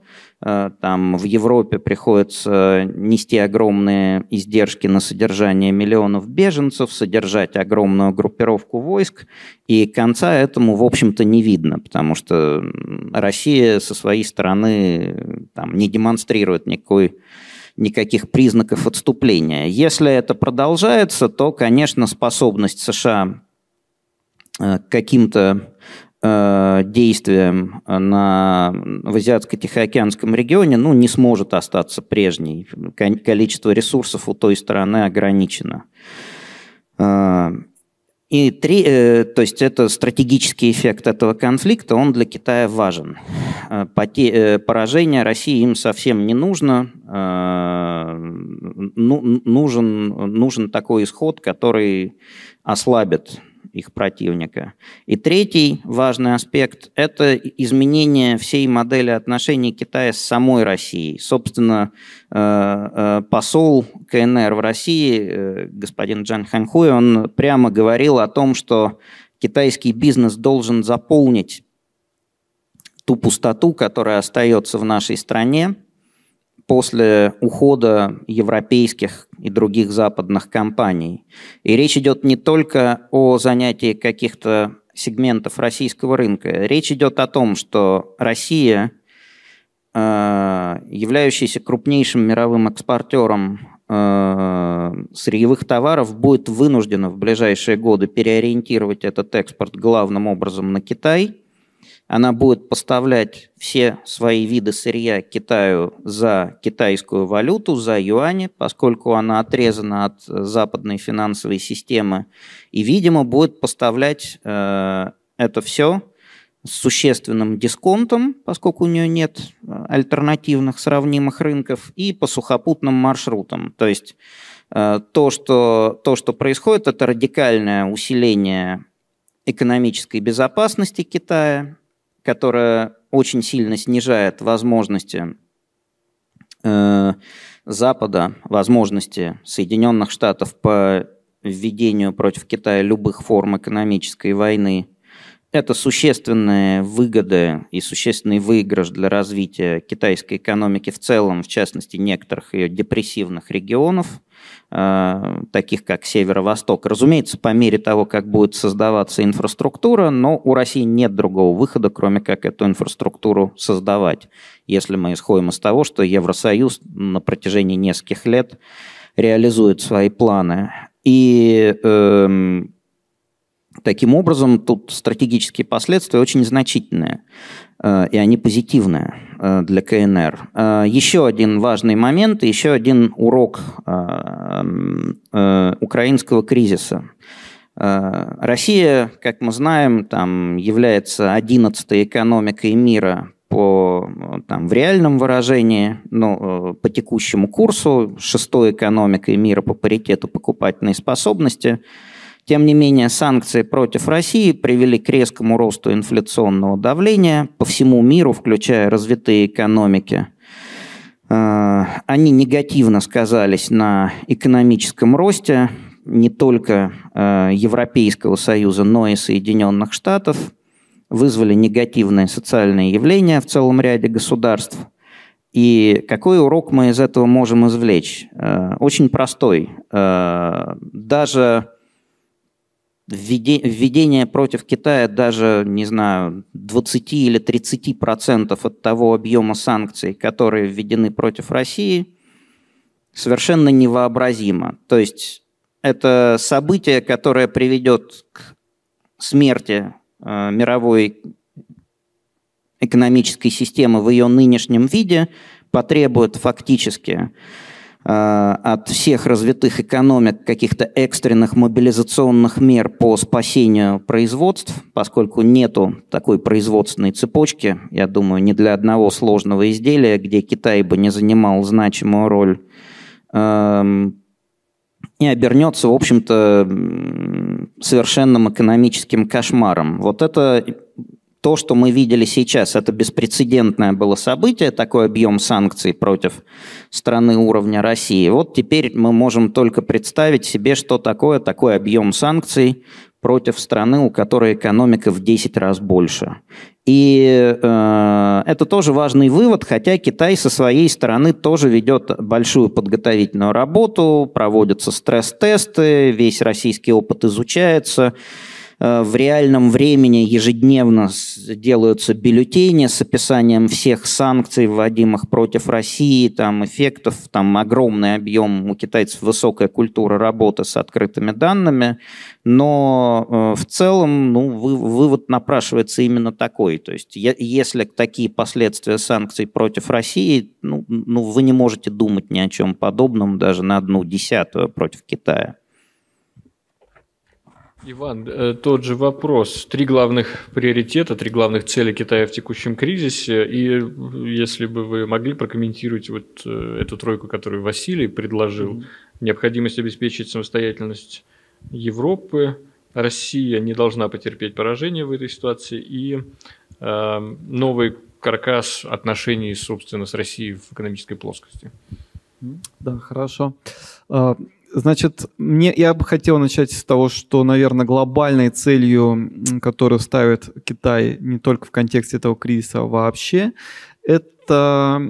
Э, там в Европе приходится нести огромные издержки на содержание миллионов беженцев, содержать огромную группировку войск, и конца этому, в общем-то, не видно, потому что Россия со своей стороны там, не демонстрирует никакой никаких признаков отступления. Если это продолжается, то, конечно, способность США э, к каким-то Э, действиям на, в Азиатско-Тихоокеанском регионе ну, не сможет остаться прежней. Количество ресурсов у той стороны ограничено. Э, и три, э, то есть это стратегический эффект этого конфликта, он для Китая важен. Поте, поражение России им совсем не нужно. Ну, нужен, нужен такой исход, который ослабит их противника. И третий важный аспект – это изменение всей модели отношений Китая с самой Россией. Собственно, э, э, посол КНР в России, э, господин Джан Ханхуй, он прямо говорил о том, что китайский бизнес должен заполнить ту пустоту, которая остается в нашей стране после ухода европейских и других западных компаний. И речь идет не только о занятии каких-то сегментов российского рынка. Речь идет о том, что Россия, э, являющаяся крупнейшим мировым экспортером э, сырьевых товаров, будет вынуждена в ближайшие годы переориентировать этот экспорт главным образом на Китай – она будет поставлять все свои виды сырья Китаю за китайскую валюту, за юани, поскольку она отрезана от западной финансовой системы. И, видимо, будет поставлять э, это все с существенным дисконтом, поскольку у нее нет э, альтернативных сравнимых рынков, и по сухопутным маршрутам. То есть э, то, что, то, что происходит, это радикальное усиление экономической безопасности Китая, которая очень сильно снижает возможности э, Запада, возможности Соединенных Штатов по введению против Китая любых форм экономической войны. Это существенные выгоды и существенный выигрыш для развития китайской экономики в целом, в частности некоторых ее депрессивных регионов. Э, таких как Северо-Восток. Разумеется, по мере того, как будет создаваться инфраструктура, но у России нет другого выхода, кроме как эту инфраструктуру создавать. Если мы исходим из того, что Евросоюз на протяжении нескольких лет реализует свои планы. И э, таким образом тут стратегические последствия очень значительные. Э, и они позитивные э, для КНР. Э, еще один важный момент, еще один урок украинского кризиса. Россия, как мы знаем, там, является одиннадцатой экономикой мира по, там, в реальном выражении, ну, по текущему курсу, шестой экономикой мира по паритету покупательной способности – тем не менее, санкции против России привели к резкому росту инфляционного давления по всему миру, включая развитые экономики. Э, они негативно сказались на экономическом росте не только э, Европейского Союза, но и Соединенных Штатов, вызвали негативные социальные явления в целом ряде государств. И какой урок мы из этого можем извлечь? Э, очень простой. Даже введение против Китая даже, не знаю, 20 или 30 процентов от того объема санкций, которые введены против России, совершенно невообразимо. То есть это событие, которое приведет к смерти э, мировой экономической системы в ее нынешнем виде, потребует фактически от всех развитых экономик каких-то экстренных мобилизационных мер по спасению производств, поскольку нету такой производственной цепочки, я думаю, ни для одного сложного изделия, где Китай бы не занимал значимую роль, эм, и обернется, в общем-то, совершенным экономическим кошмаром. Вот это то, что мы видели сейчас, это беспрецедентное было событие, такой объем санкций против страны уровня России. Вот теперь мы можем только представить себе, что такое такой объем санкций против страны, у которой экономика в 10 раз больше. И э, это тоже важный вывод, хотя Китай со своей стороны тоже ведет большую подготовительную работу, проводятся стресс-тесты, весь российский опыт изучается. Э, в реальном времени ежедневно делаются бюллетени с описанием всех санкций, вводимых против России, там эффектов, там огромный объем у китайцев высокая культура работы с открытыми данными, но э, в целом ну, вывод напрашивается именно такой. То есть если такие последствия санкций против России, ну, ну вы не можете думать ни о чем подобном даже на одну десятую против Китая. Иван, э, тот же вопрос. Три главных приоритета, три главных цели Китая в текущем кризисе. И если бы вы могли прокомментировать вот э, эту тройку, которую Василий предложил, mm-hmm. необходимость обеспечить самостоятельность Европы, Россия не должна потерпеть поражение в этой ситуации, и э, новый каркас отношений, собственно, с Россией в экономической плоскости. Да, хорошо. Значит, мне, я бы хотел начать с того, что, наверное, глобальной целью, которую ставит Китай не только в контексте этого кризиса, а вообще, это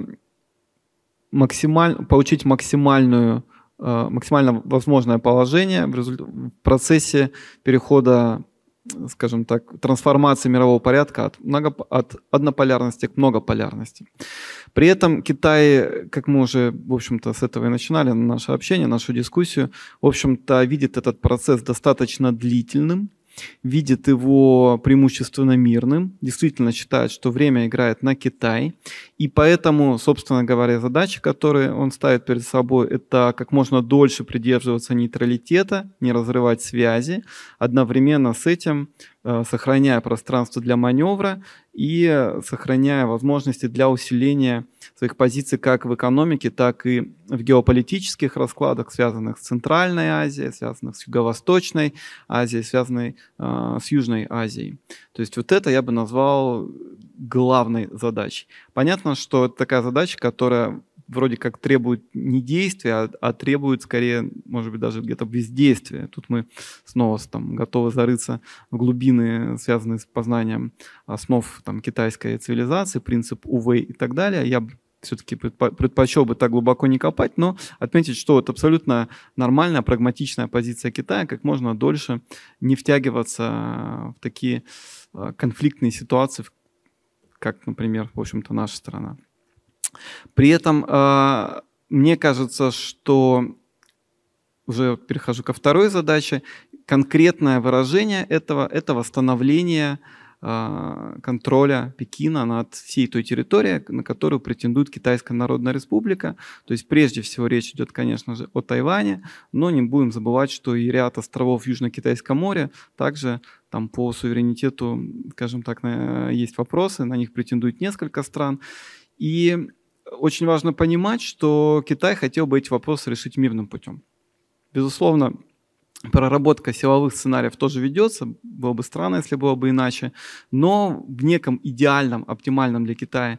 максималь, получить максимальную, а, максимально возможное положение в, результ... в процессе перехода скажем так, трансформации мирового порядка от, много, от однополярности к многополярности. При этом Китай, как мы уже, в общем-то, с этого и начинали наше общение, нашу дискуссию, в общем-то, видит этот процесс достаточно длительным, видит его преимущественно мирным, действительно считает, что время играет на Китай, и поэтому, собственно говоря, задачи, которые он ставит перед собой, это как можно дольше придерживаться нейтралитета, не разрывать связи, одновременно с этим сохраняя пространство для маневра и сохраняя возможности для усиления своих позиций как в экономике, так и в геополитических раскладах, связанных с Центральной Азией, связанных с Юго-Восточной Азией, связанных э, с Южной Азией. То есть вот это я бы назвал главной задачей. Понятно, что это такая задача, которая вроде как требует не действия, а, а требует скорее, может быть, даже где-то бездействия. Тут мы снова там, готовы зарыться в глубины, связанные с познанием основ там, китайской цивилизации, принцип УВ и так далее. Я все-таки предпочел бы так глубоко не копать, но отметить, что это абсолютно нормальная, прагматичная позиция Китая, как можно дольше не втягиваться в такие а, конфликтные ситуации, как, например, в общем-то, наша страна. При этом э, мне кажется, что уже перехожу ко второй задаче. Конкретное выражение этого – это восстановление э, контроля Пекина над всей той территорией, на которую претендует Китайская Народная Республика. То есть прежде всего речь идет, конечно же, о Тайване, но не будем забывать, что и ряд островов в Южно-Китайском море также там по суверенитету, скажем так, есть вопросы, на них претендует несколько стран. И очень важно понимать, что Китай хотел бы эти вопросы решить мирным путем. Безусловно, проработка силовых сценариев тоже ведется, было бы странно, если было бы иначе, но в неком идеальном, оптимальном для Китая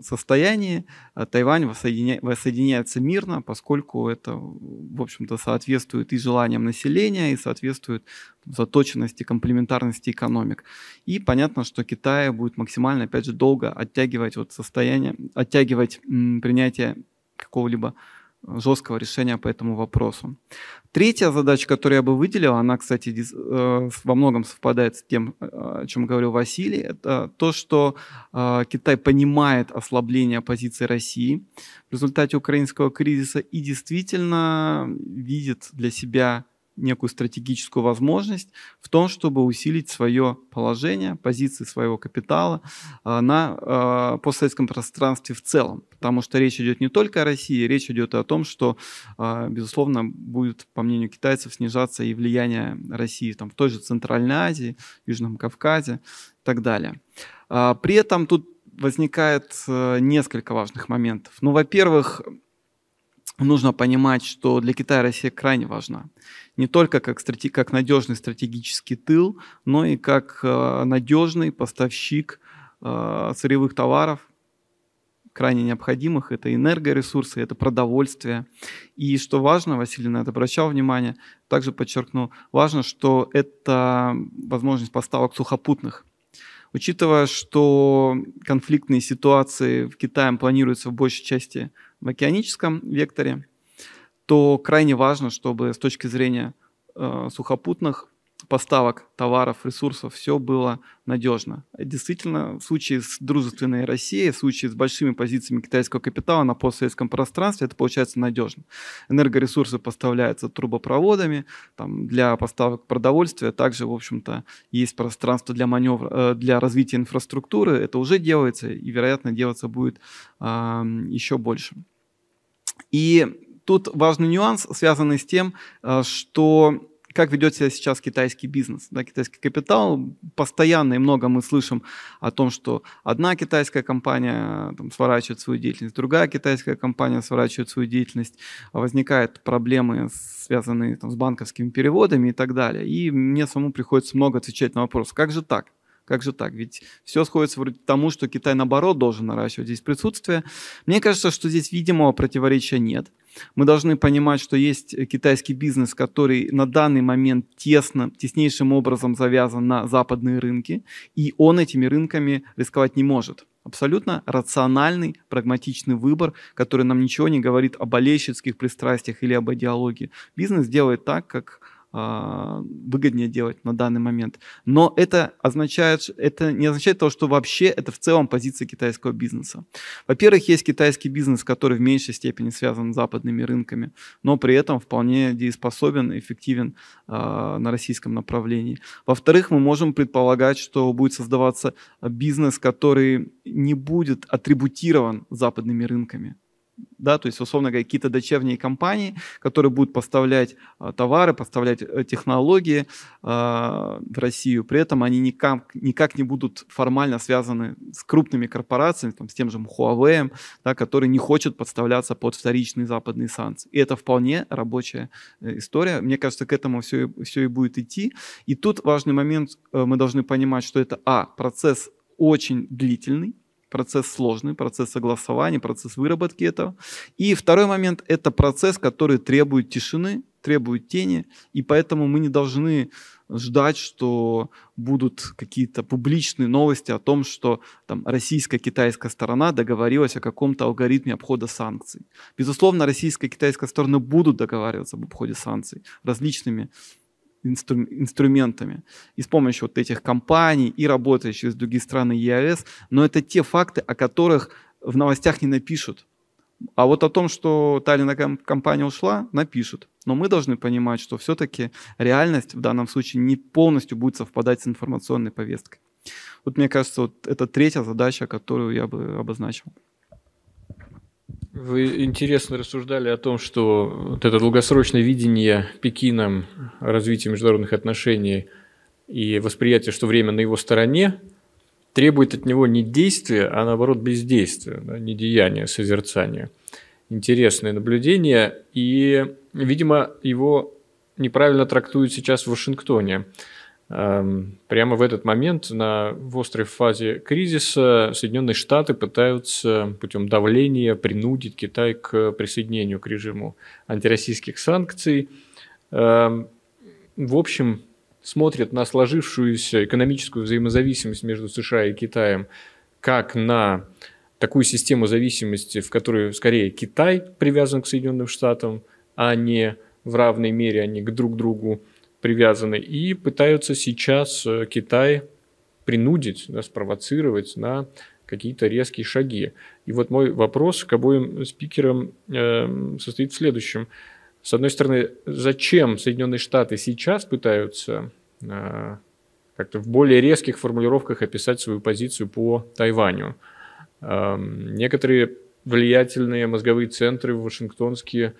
состоянии а, Тайвань воссоединя... воссоединяется мирно, поскольку это, в общем-то, соответствует и желаниям населения, и соответствует заточенности, комплементарности экономик. И понятно, что Китай будет максимально, опять же, долго оттягивать вот состояние, оттягивать м, принятие какого-либо жесткого решения по этому вопросу. Третья задача, которую я бы выделил, она, кстати, э, во многом совпадает с тем, э, о чем говорил Василий, это то, что э, Китай понимает ослабление позиции России в результате украинского кризиса и действительно видит для себя некую стратегическую возможность в том, чтобы усилить свое положение, позиции своего капитала а, на а, постсоветском пространстве в целом. Потому что речь идет не только о России, речь идет и о том, что, а, безусловно, будет, по мнению китайцев, снижаться и влияние России там, в той же Центральной Азии, Южном Кавказе и так далее. При этом тут возникает несколько важных моментов. Ну, во-первых, нужно понимать, что для Китая Россия крайне важна. Не только как, стратег, как надежный стратегический тыл, но и как э, надежный поставщик э, сырьевых товаров, крайне необходимых. Это энергоресурсы, это продовольствие. И что важно, Василий на это обращал внимание, также подчеркну, важно, что это возможность поставок сухопутных Учитывая, что конфликтные ситуации в Китае планируются в большей части в океаническом векторе, то крайне важно, чтобы с точки зрения э, сухопутных поставок товаров, ресурсов, все было надежно. Действительно, в случае с дружественной Россией, в случае с большими позициями китайского капитала на постсоветском пространстве, это получается надежно. Энергоресурсы поставляются трубопроводами, там, для поставок продовольствия также, в общем-то, есть пространство для маневра, э, для развития инфраструктуры, это уже делается и, вероятно, делаться будет э, еще больше. И тут важный нюанс, связанный с тем, э, что как ведет себя сейчас китайский бизнес, да, китайский капитал. Постоянно и много мы слышим о том, что одна китайская компания там, сворачивает свою деятельность, другая китайская компания сворачивает свою деятельность, возникают проблемы, связанные там, с банковскими переводами и так далее. И мне самому приходится много отвечать на вопрос, как же так? Как же так? Ведь все сходится к тому, что Китай, наоборот, должен наращивать здесь присутствие. Мне кажется, что здесь видимого противоречия нет. Мы должны понимать, что есть китайский бизнес, который на данный момент тесно, теснейшим образом завязан на западные рынки, и он этими рынками рисковать не может. Абсолютно рациональный, прагматичный выбор, который нам ничего не говорит о болельщицких пристрастиях или об идеологии. Бизнес делает так, как выгоднее делать на данный момент. Но это означает, это не означает того, что вообще это в целом позиция китайского бизнеса. Во-первых, есть китайский бизнес, который в меньшей степени связан с западными рынками, но при этом вполне дееспособен и эффективен э, на российском направлении. Во-вторых, мы можем предполагать, что будет создаваться бизнес, который не будет атрибутирован западными рынками да, то есть, условно говоря, какие-то дочерние компании, которые будут поставлять а, товары, поставлять э, технологии а, в Россию, при этом они никак, никак не будут формально связаны с крупными корпорациями, там, с тем же Huawei, да, который не хочет подставляться под вторичные западные санкции. И это вполне рабочая э, история. Мне кажется, к этому все, все и будет идти. И тут важный момент, э, мы должны понимать, что это, а, процесс очень длительный, процесс сложный, процесс согласования, процесс выработки этого. И второй момент – это процесс, который требует тишины, требует тени, и поэтому мы не должны ждать, что будут какие-то публичные новости о том, что там, российская китайская сторона договорилась о каком-то алгоритме обхода санкций. Безусловно, российская и китайская стороны будут договариваться об обходе санкций различными инстру, инструментами и с помощью вот этих компаний и работая через другие страны ЕАЭС, но это те факты, о которых в новостях не напишут. А вот о том, что та компания ушла, напишут. Но мы должны понимать, что все-таки реальность в данном случае не полностью будет совпадать с информационной повесткой. Вот мне кажется, вот это третья задача, которую я бы обозначил. Вы интересно рассуждали о том, что вот это долгосрочное видение Пекином развития международных отношений и восприятие, что время на его стороне, требует от него не действия, а наоборот бездействия, да, не деяния, а созерцания. Интересное наблюдение, и, видимо, его неправильно трактуют сейчас в Вашингтоне. Эм, прямо в этот момент на, в острой фазе кризиса Соединенные Штаты пытаются путем давления принудить Китай к присоединению к режиму антироссийских санкций. Эм, в общем, смотрят на сложившуюся экономическую взаимозависимость между США и Китаем как на такую систему зависимости, в которой скорее Китай привязан к Соединенным Штатам, а не в равной мере они к друг другу привязаны, и пытаются сейчас э, Китай принудить, да, спровоцировать на какие-то резкие шаги. И вот мой вопрос к обоим спикерам э, состоит в следующем. С одной стороны, зачем Соединенные Штаты сейчас пытаются э, как-то в более резких формулировках описать свою позицию по Тайваню? Э, некоторые влиятельные мозговые центры вашингтонские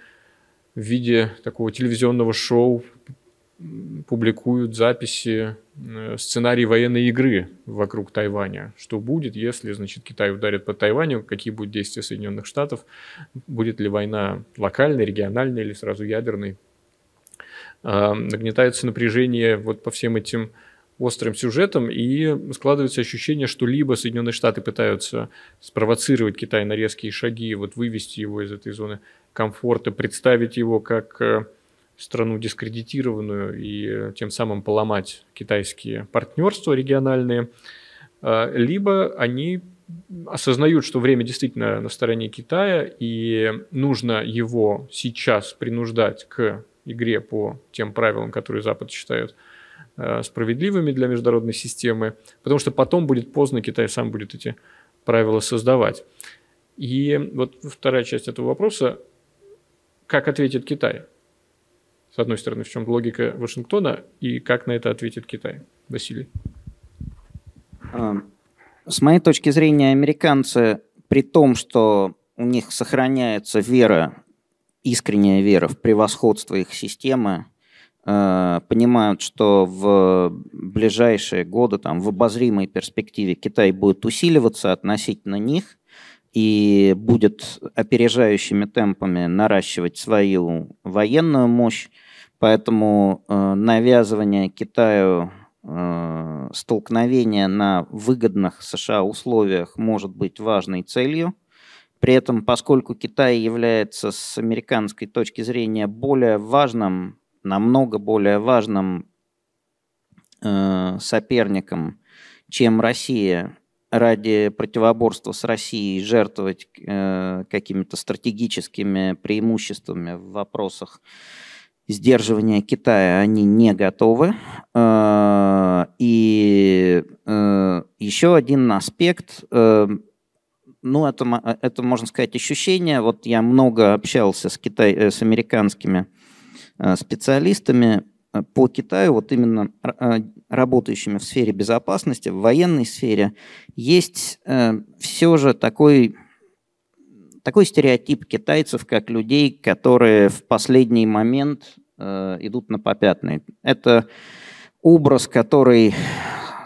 в виде такого телевизионного шоу публикуют записи э, сценарий военной игры вокруг Тайваня. Что будет, если, значит, Китай ударит по Тайваню, какие будут действия Соединенных Штатов, будет ли война локальной, региональной или сразу ядерной. А, нагнетается напряжение вот по всем этим острым сюжетам, и складывается ощущение, что либо Соединенные Штаты пытаются спровоцировать Китай на резкие шаги, вот вывести его из этой зоны комфорта, представить его как э, страну дискредитированную и э, тем самым поломать китайские партнерства региональные, а, либо они осознают, что время действительно на стороне Китая, и нужно его сейчас принуждать к игре по тем правилам, которые Запад считает э, справедливыми для международной системы, потому что потом будет поздно, Китай сам будет эти правила создавать. И вот вторая часть этого вопроса, как ответит Китай? С одной стороны, в чем логика Вашингтона и как на это ответит Китай? Василий. А, с моей точки зрения, американцы, при том, что у них сохраняется вера, искренняя вера в превосходство их системы, э, понимают, что в ближайшие годы, там, в обозримой перспективе Китай будет усиливаться относительно них и будет опережающими темпами наращивать свою военную мощь. Поэтому э, навязывание Китаю э, столкновения на выгодных США условиях может быть важной целью. При этом, поскольку Китай является с американской точки зрения более важным, намного более важным э, соперником, чем Россия, ради противоборства с Россией жертвовать э, какими-то стратегическими преимуществами в вопросах сдерживания Китая они не готовы. Э, и э, еще один аспект, э, ну, это, это, можно сказать, ощущение. Вот я много общался с, Китай, с американскими специалистами по Китаю, вот именно работающими в сфере безопасности, в военной сфере, есть все же такой такой стереотип китайцев, как людей, которые в последний момент э, идут на попятный. Это образ, который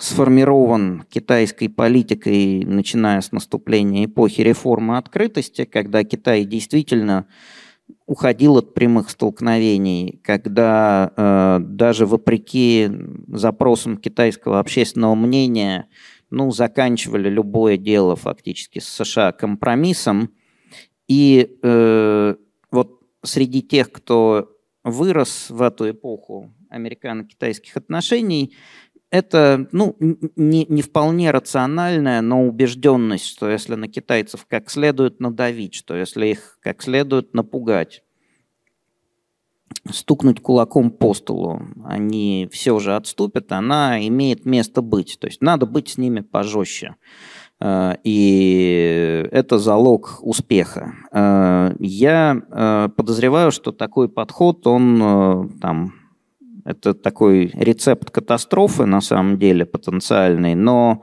сформирован китайской политикой, начиная с наступления эпохи реформы открытости, когда Китай действительно уходил от прямых столкновений, когда э, даже вопреки запросам китайского общественного мнения, ну, заканчивали любое дело фактически с США компромиссом, и э, вот среди тех, кто вырос в эту эпоху американо-китайских отношений, это ну, не, не вполне рациональная, но убежденность, что если на китайцев как следует надавить, что если их как следует напугать, стукнуть кулаком по столу, они все же отступят, она имеет место быть. То есть надо быть с ними пожестче. Э, и это залог успеха. Э, я э, подозреваю, что такой подход, он там, это такой рецепт катастрофы на самом деле потенциальный, но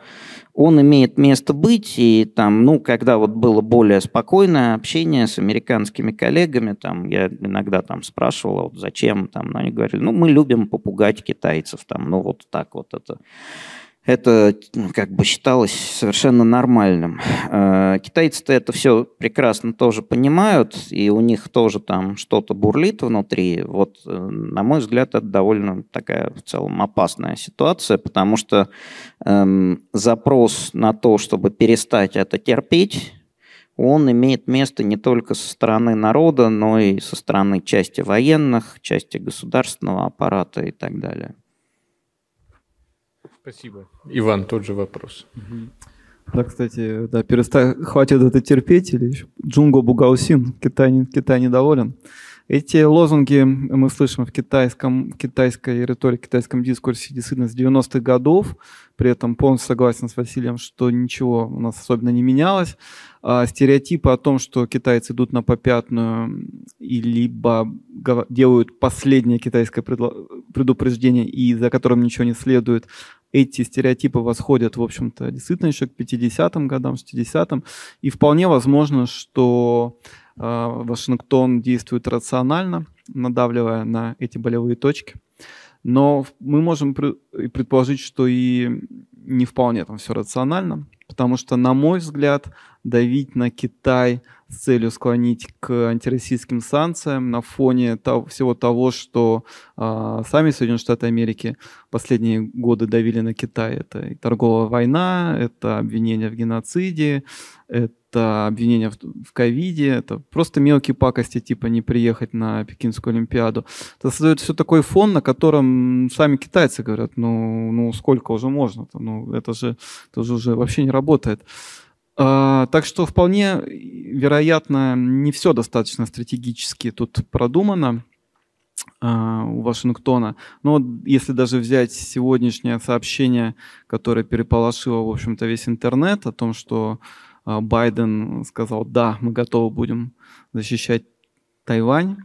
он имеет место быть, и там, ну, когда вот было более спокойное общение с американскими коллегами, там, я иногда там спрашивал, вот зачем, там, они говорили, ну, мы любим попугать китайцев, там, ну, вот так вот это это ну, как бы считалось совершенно нормальным. Э, китайцы-то это все прекрасно тоже понимают, и у них тоже там что-то бурлит внутри. Вот, э, на мой взгляд, это довольно такая в целом опасная ситуация, потому что эм, запрос на то, чтобы перестать это терпеть, он имеет место не только со стороны народа, но и со стороны части военных, части государственного аппарата и так далее. Спасибо. Иван, тот же вопрос. Да, кстати, да, перестань, хватит это терпеть, или еще Джунго Бугаусин, Китай, Китай недоволен. Эти лозунги мы слышим в китайском, китайской риторике, китайском дискурсе действительно с 90-х годов. При этом полностью согласен с Василием, что ничего у нас особенно не менялось. А стереотипы о том, что китайцы идут на попятную и либо делают последнее китайское предупреждение, и за которым ничего не следует, эти стереотипы восходят, в общем-то, действительно еще к 50-м годам, 60-м. И вполне возможно, что а, Вашингтон действует рационально, надавливая на эти болевые точки. Но мы можем предположить, что и не вполне там все рационально, потому что, на мой взгляд, давить на Китай с целью склонить к антироссийским санкциям на фоне того, всего того, что э, сами Соединенные Штаты Америки последние годы давили на Китай. Это и торговая война, это обвинения в геноциде, это обвинения в, ковиде, это просто мелкие пакости, типа не приехать на Пекинскую Олимпиаду. Это создает все такой фон, на котором сами китайцы говорят, ну, ну сколько уже можно, -то? Ну это же, это же уже вообще не работает. А, так что вполне вероятно, не все достаточно стратегически тут продумано а, у Вашингтона. Но если даже взять сегодняшнее сообщение, которое переполошило, в общем-то, весь интернет о том, что а, Байден сказал, да, мы готовы будем защищать Тайвань,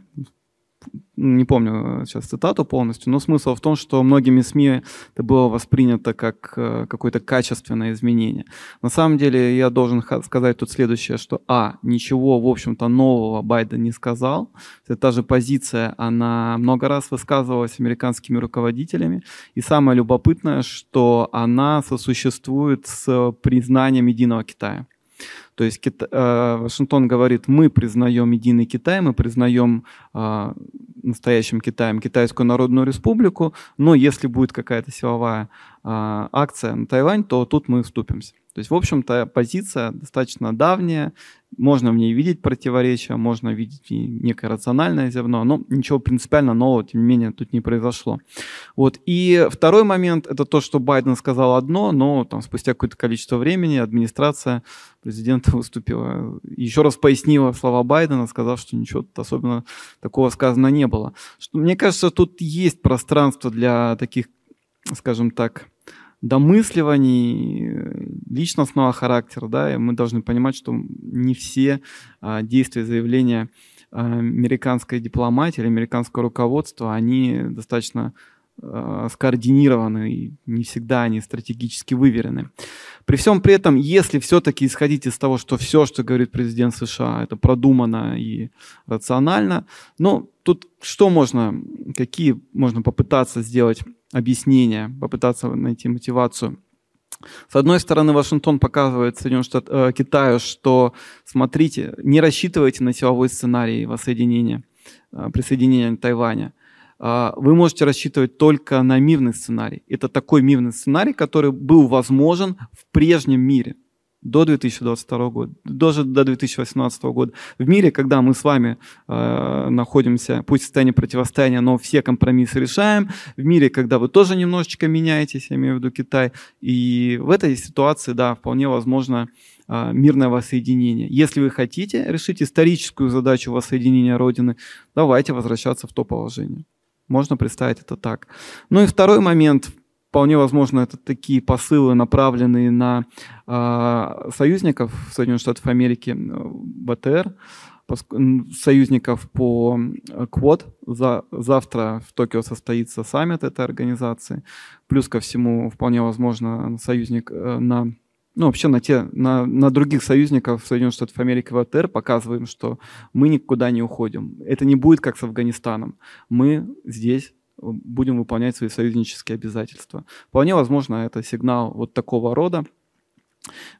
не помню сейчас цитату полностью, но смысл в том, что многими СМИ это было воспринято как э, какое-то качественное изменение. На самом деле я должен сказать тут следующее, что а, ничего, в общем-то, нового Байден не сказал. Это та же позиция, она много раз высказывалась американскими руководителями. И самое любопытное, что она сосуществует с признанием единого Китая. То есть Кита... Э, Вашингтон говорит, мы признаем единый Китай, мы признаем э, настоящим Китаем Китайскую Народную Республику, но если будет какая-то силовая э, акция на Тайвань, то тут мы вступимся. То есть, в общем-то, позиция достаточно давняя, можно в ней видеть противоречия, можно видеть некое рациональное зерно, но ничего принципиально нового, тем не менее, тут не произошло. Вот. И второй момент – это то, что Байден сказал одно, но там, спустя какое-то количество времени администрация президента выступила, еще раз пояснила слова Байдена, сказав, что ничего особенно такого сказано не было. Что, мне кажется, тут есть пространство для таких, скажем так, домысливаний личностного характера, да, и мы должны понимать, что не все а, действия, заявления а, американской дипломатии или американского руководства, они достаточно а, скоординированы и не всегда они стратегически выверены. При всем при этом, если все-таки исходить из того, что все, что говорит президент США, это продумано и рационально, ну, тут что можно, какие можно попытаться сделать объяснения, попытаться найти мотивацию. С одной стороны, Вашингтон показывает Соединенным Штат, э, Китаю, что, смотрите, не рассчитывайте на силовой сценарий воссоединения, э, присоединения Тайваня. Э, вы можете рассчитывать только на мирный сценарий. Это такой мирный сценарий, который был возможен в прежнем мире – до 2022 года, даже до 2018 года. В мире, когда мы с вами э, находимся, пусть в состоянии противостояния, но все компромиссы решаем, в мире, когда вы тоже немножечко меняетесь, я имею в виду Китай, и в этой ситуации, да, вполне возможно э, мирное воссоединение. Если вы хотите решить историческую задачу воссоединения Родины, давайте возвращаться в то положение. Можно представить это так. Ну и второй момент – Вполне возможно, это такие посылы, направленные на э, союзников Соединенных Штатов Америки, БТР, союзников по КВОД. За, завтра в Токио состоится саммит этой организации. Плюс ко всему, вполне возможно, союзник э, на ну, вообще на, те, на, на других союзников Соединенных Штатов Америки в АТР показываем, что мы никуда не уходим. Это не будет как с Афганистаном. Мы здесь будем выполнять свои союзнические обязательства. Вполне возможно, это сигнал вот такого рода.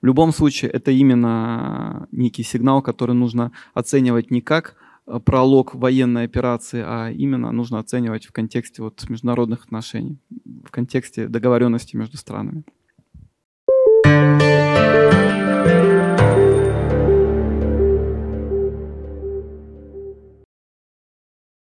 В любом случае, это именно некий сигнал, который нужно оценивать не как э, пролог военной операции, а именно нужно оценивать в контексте вот международных отношений, в контексте договоренности между странами. Música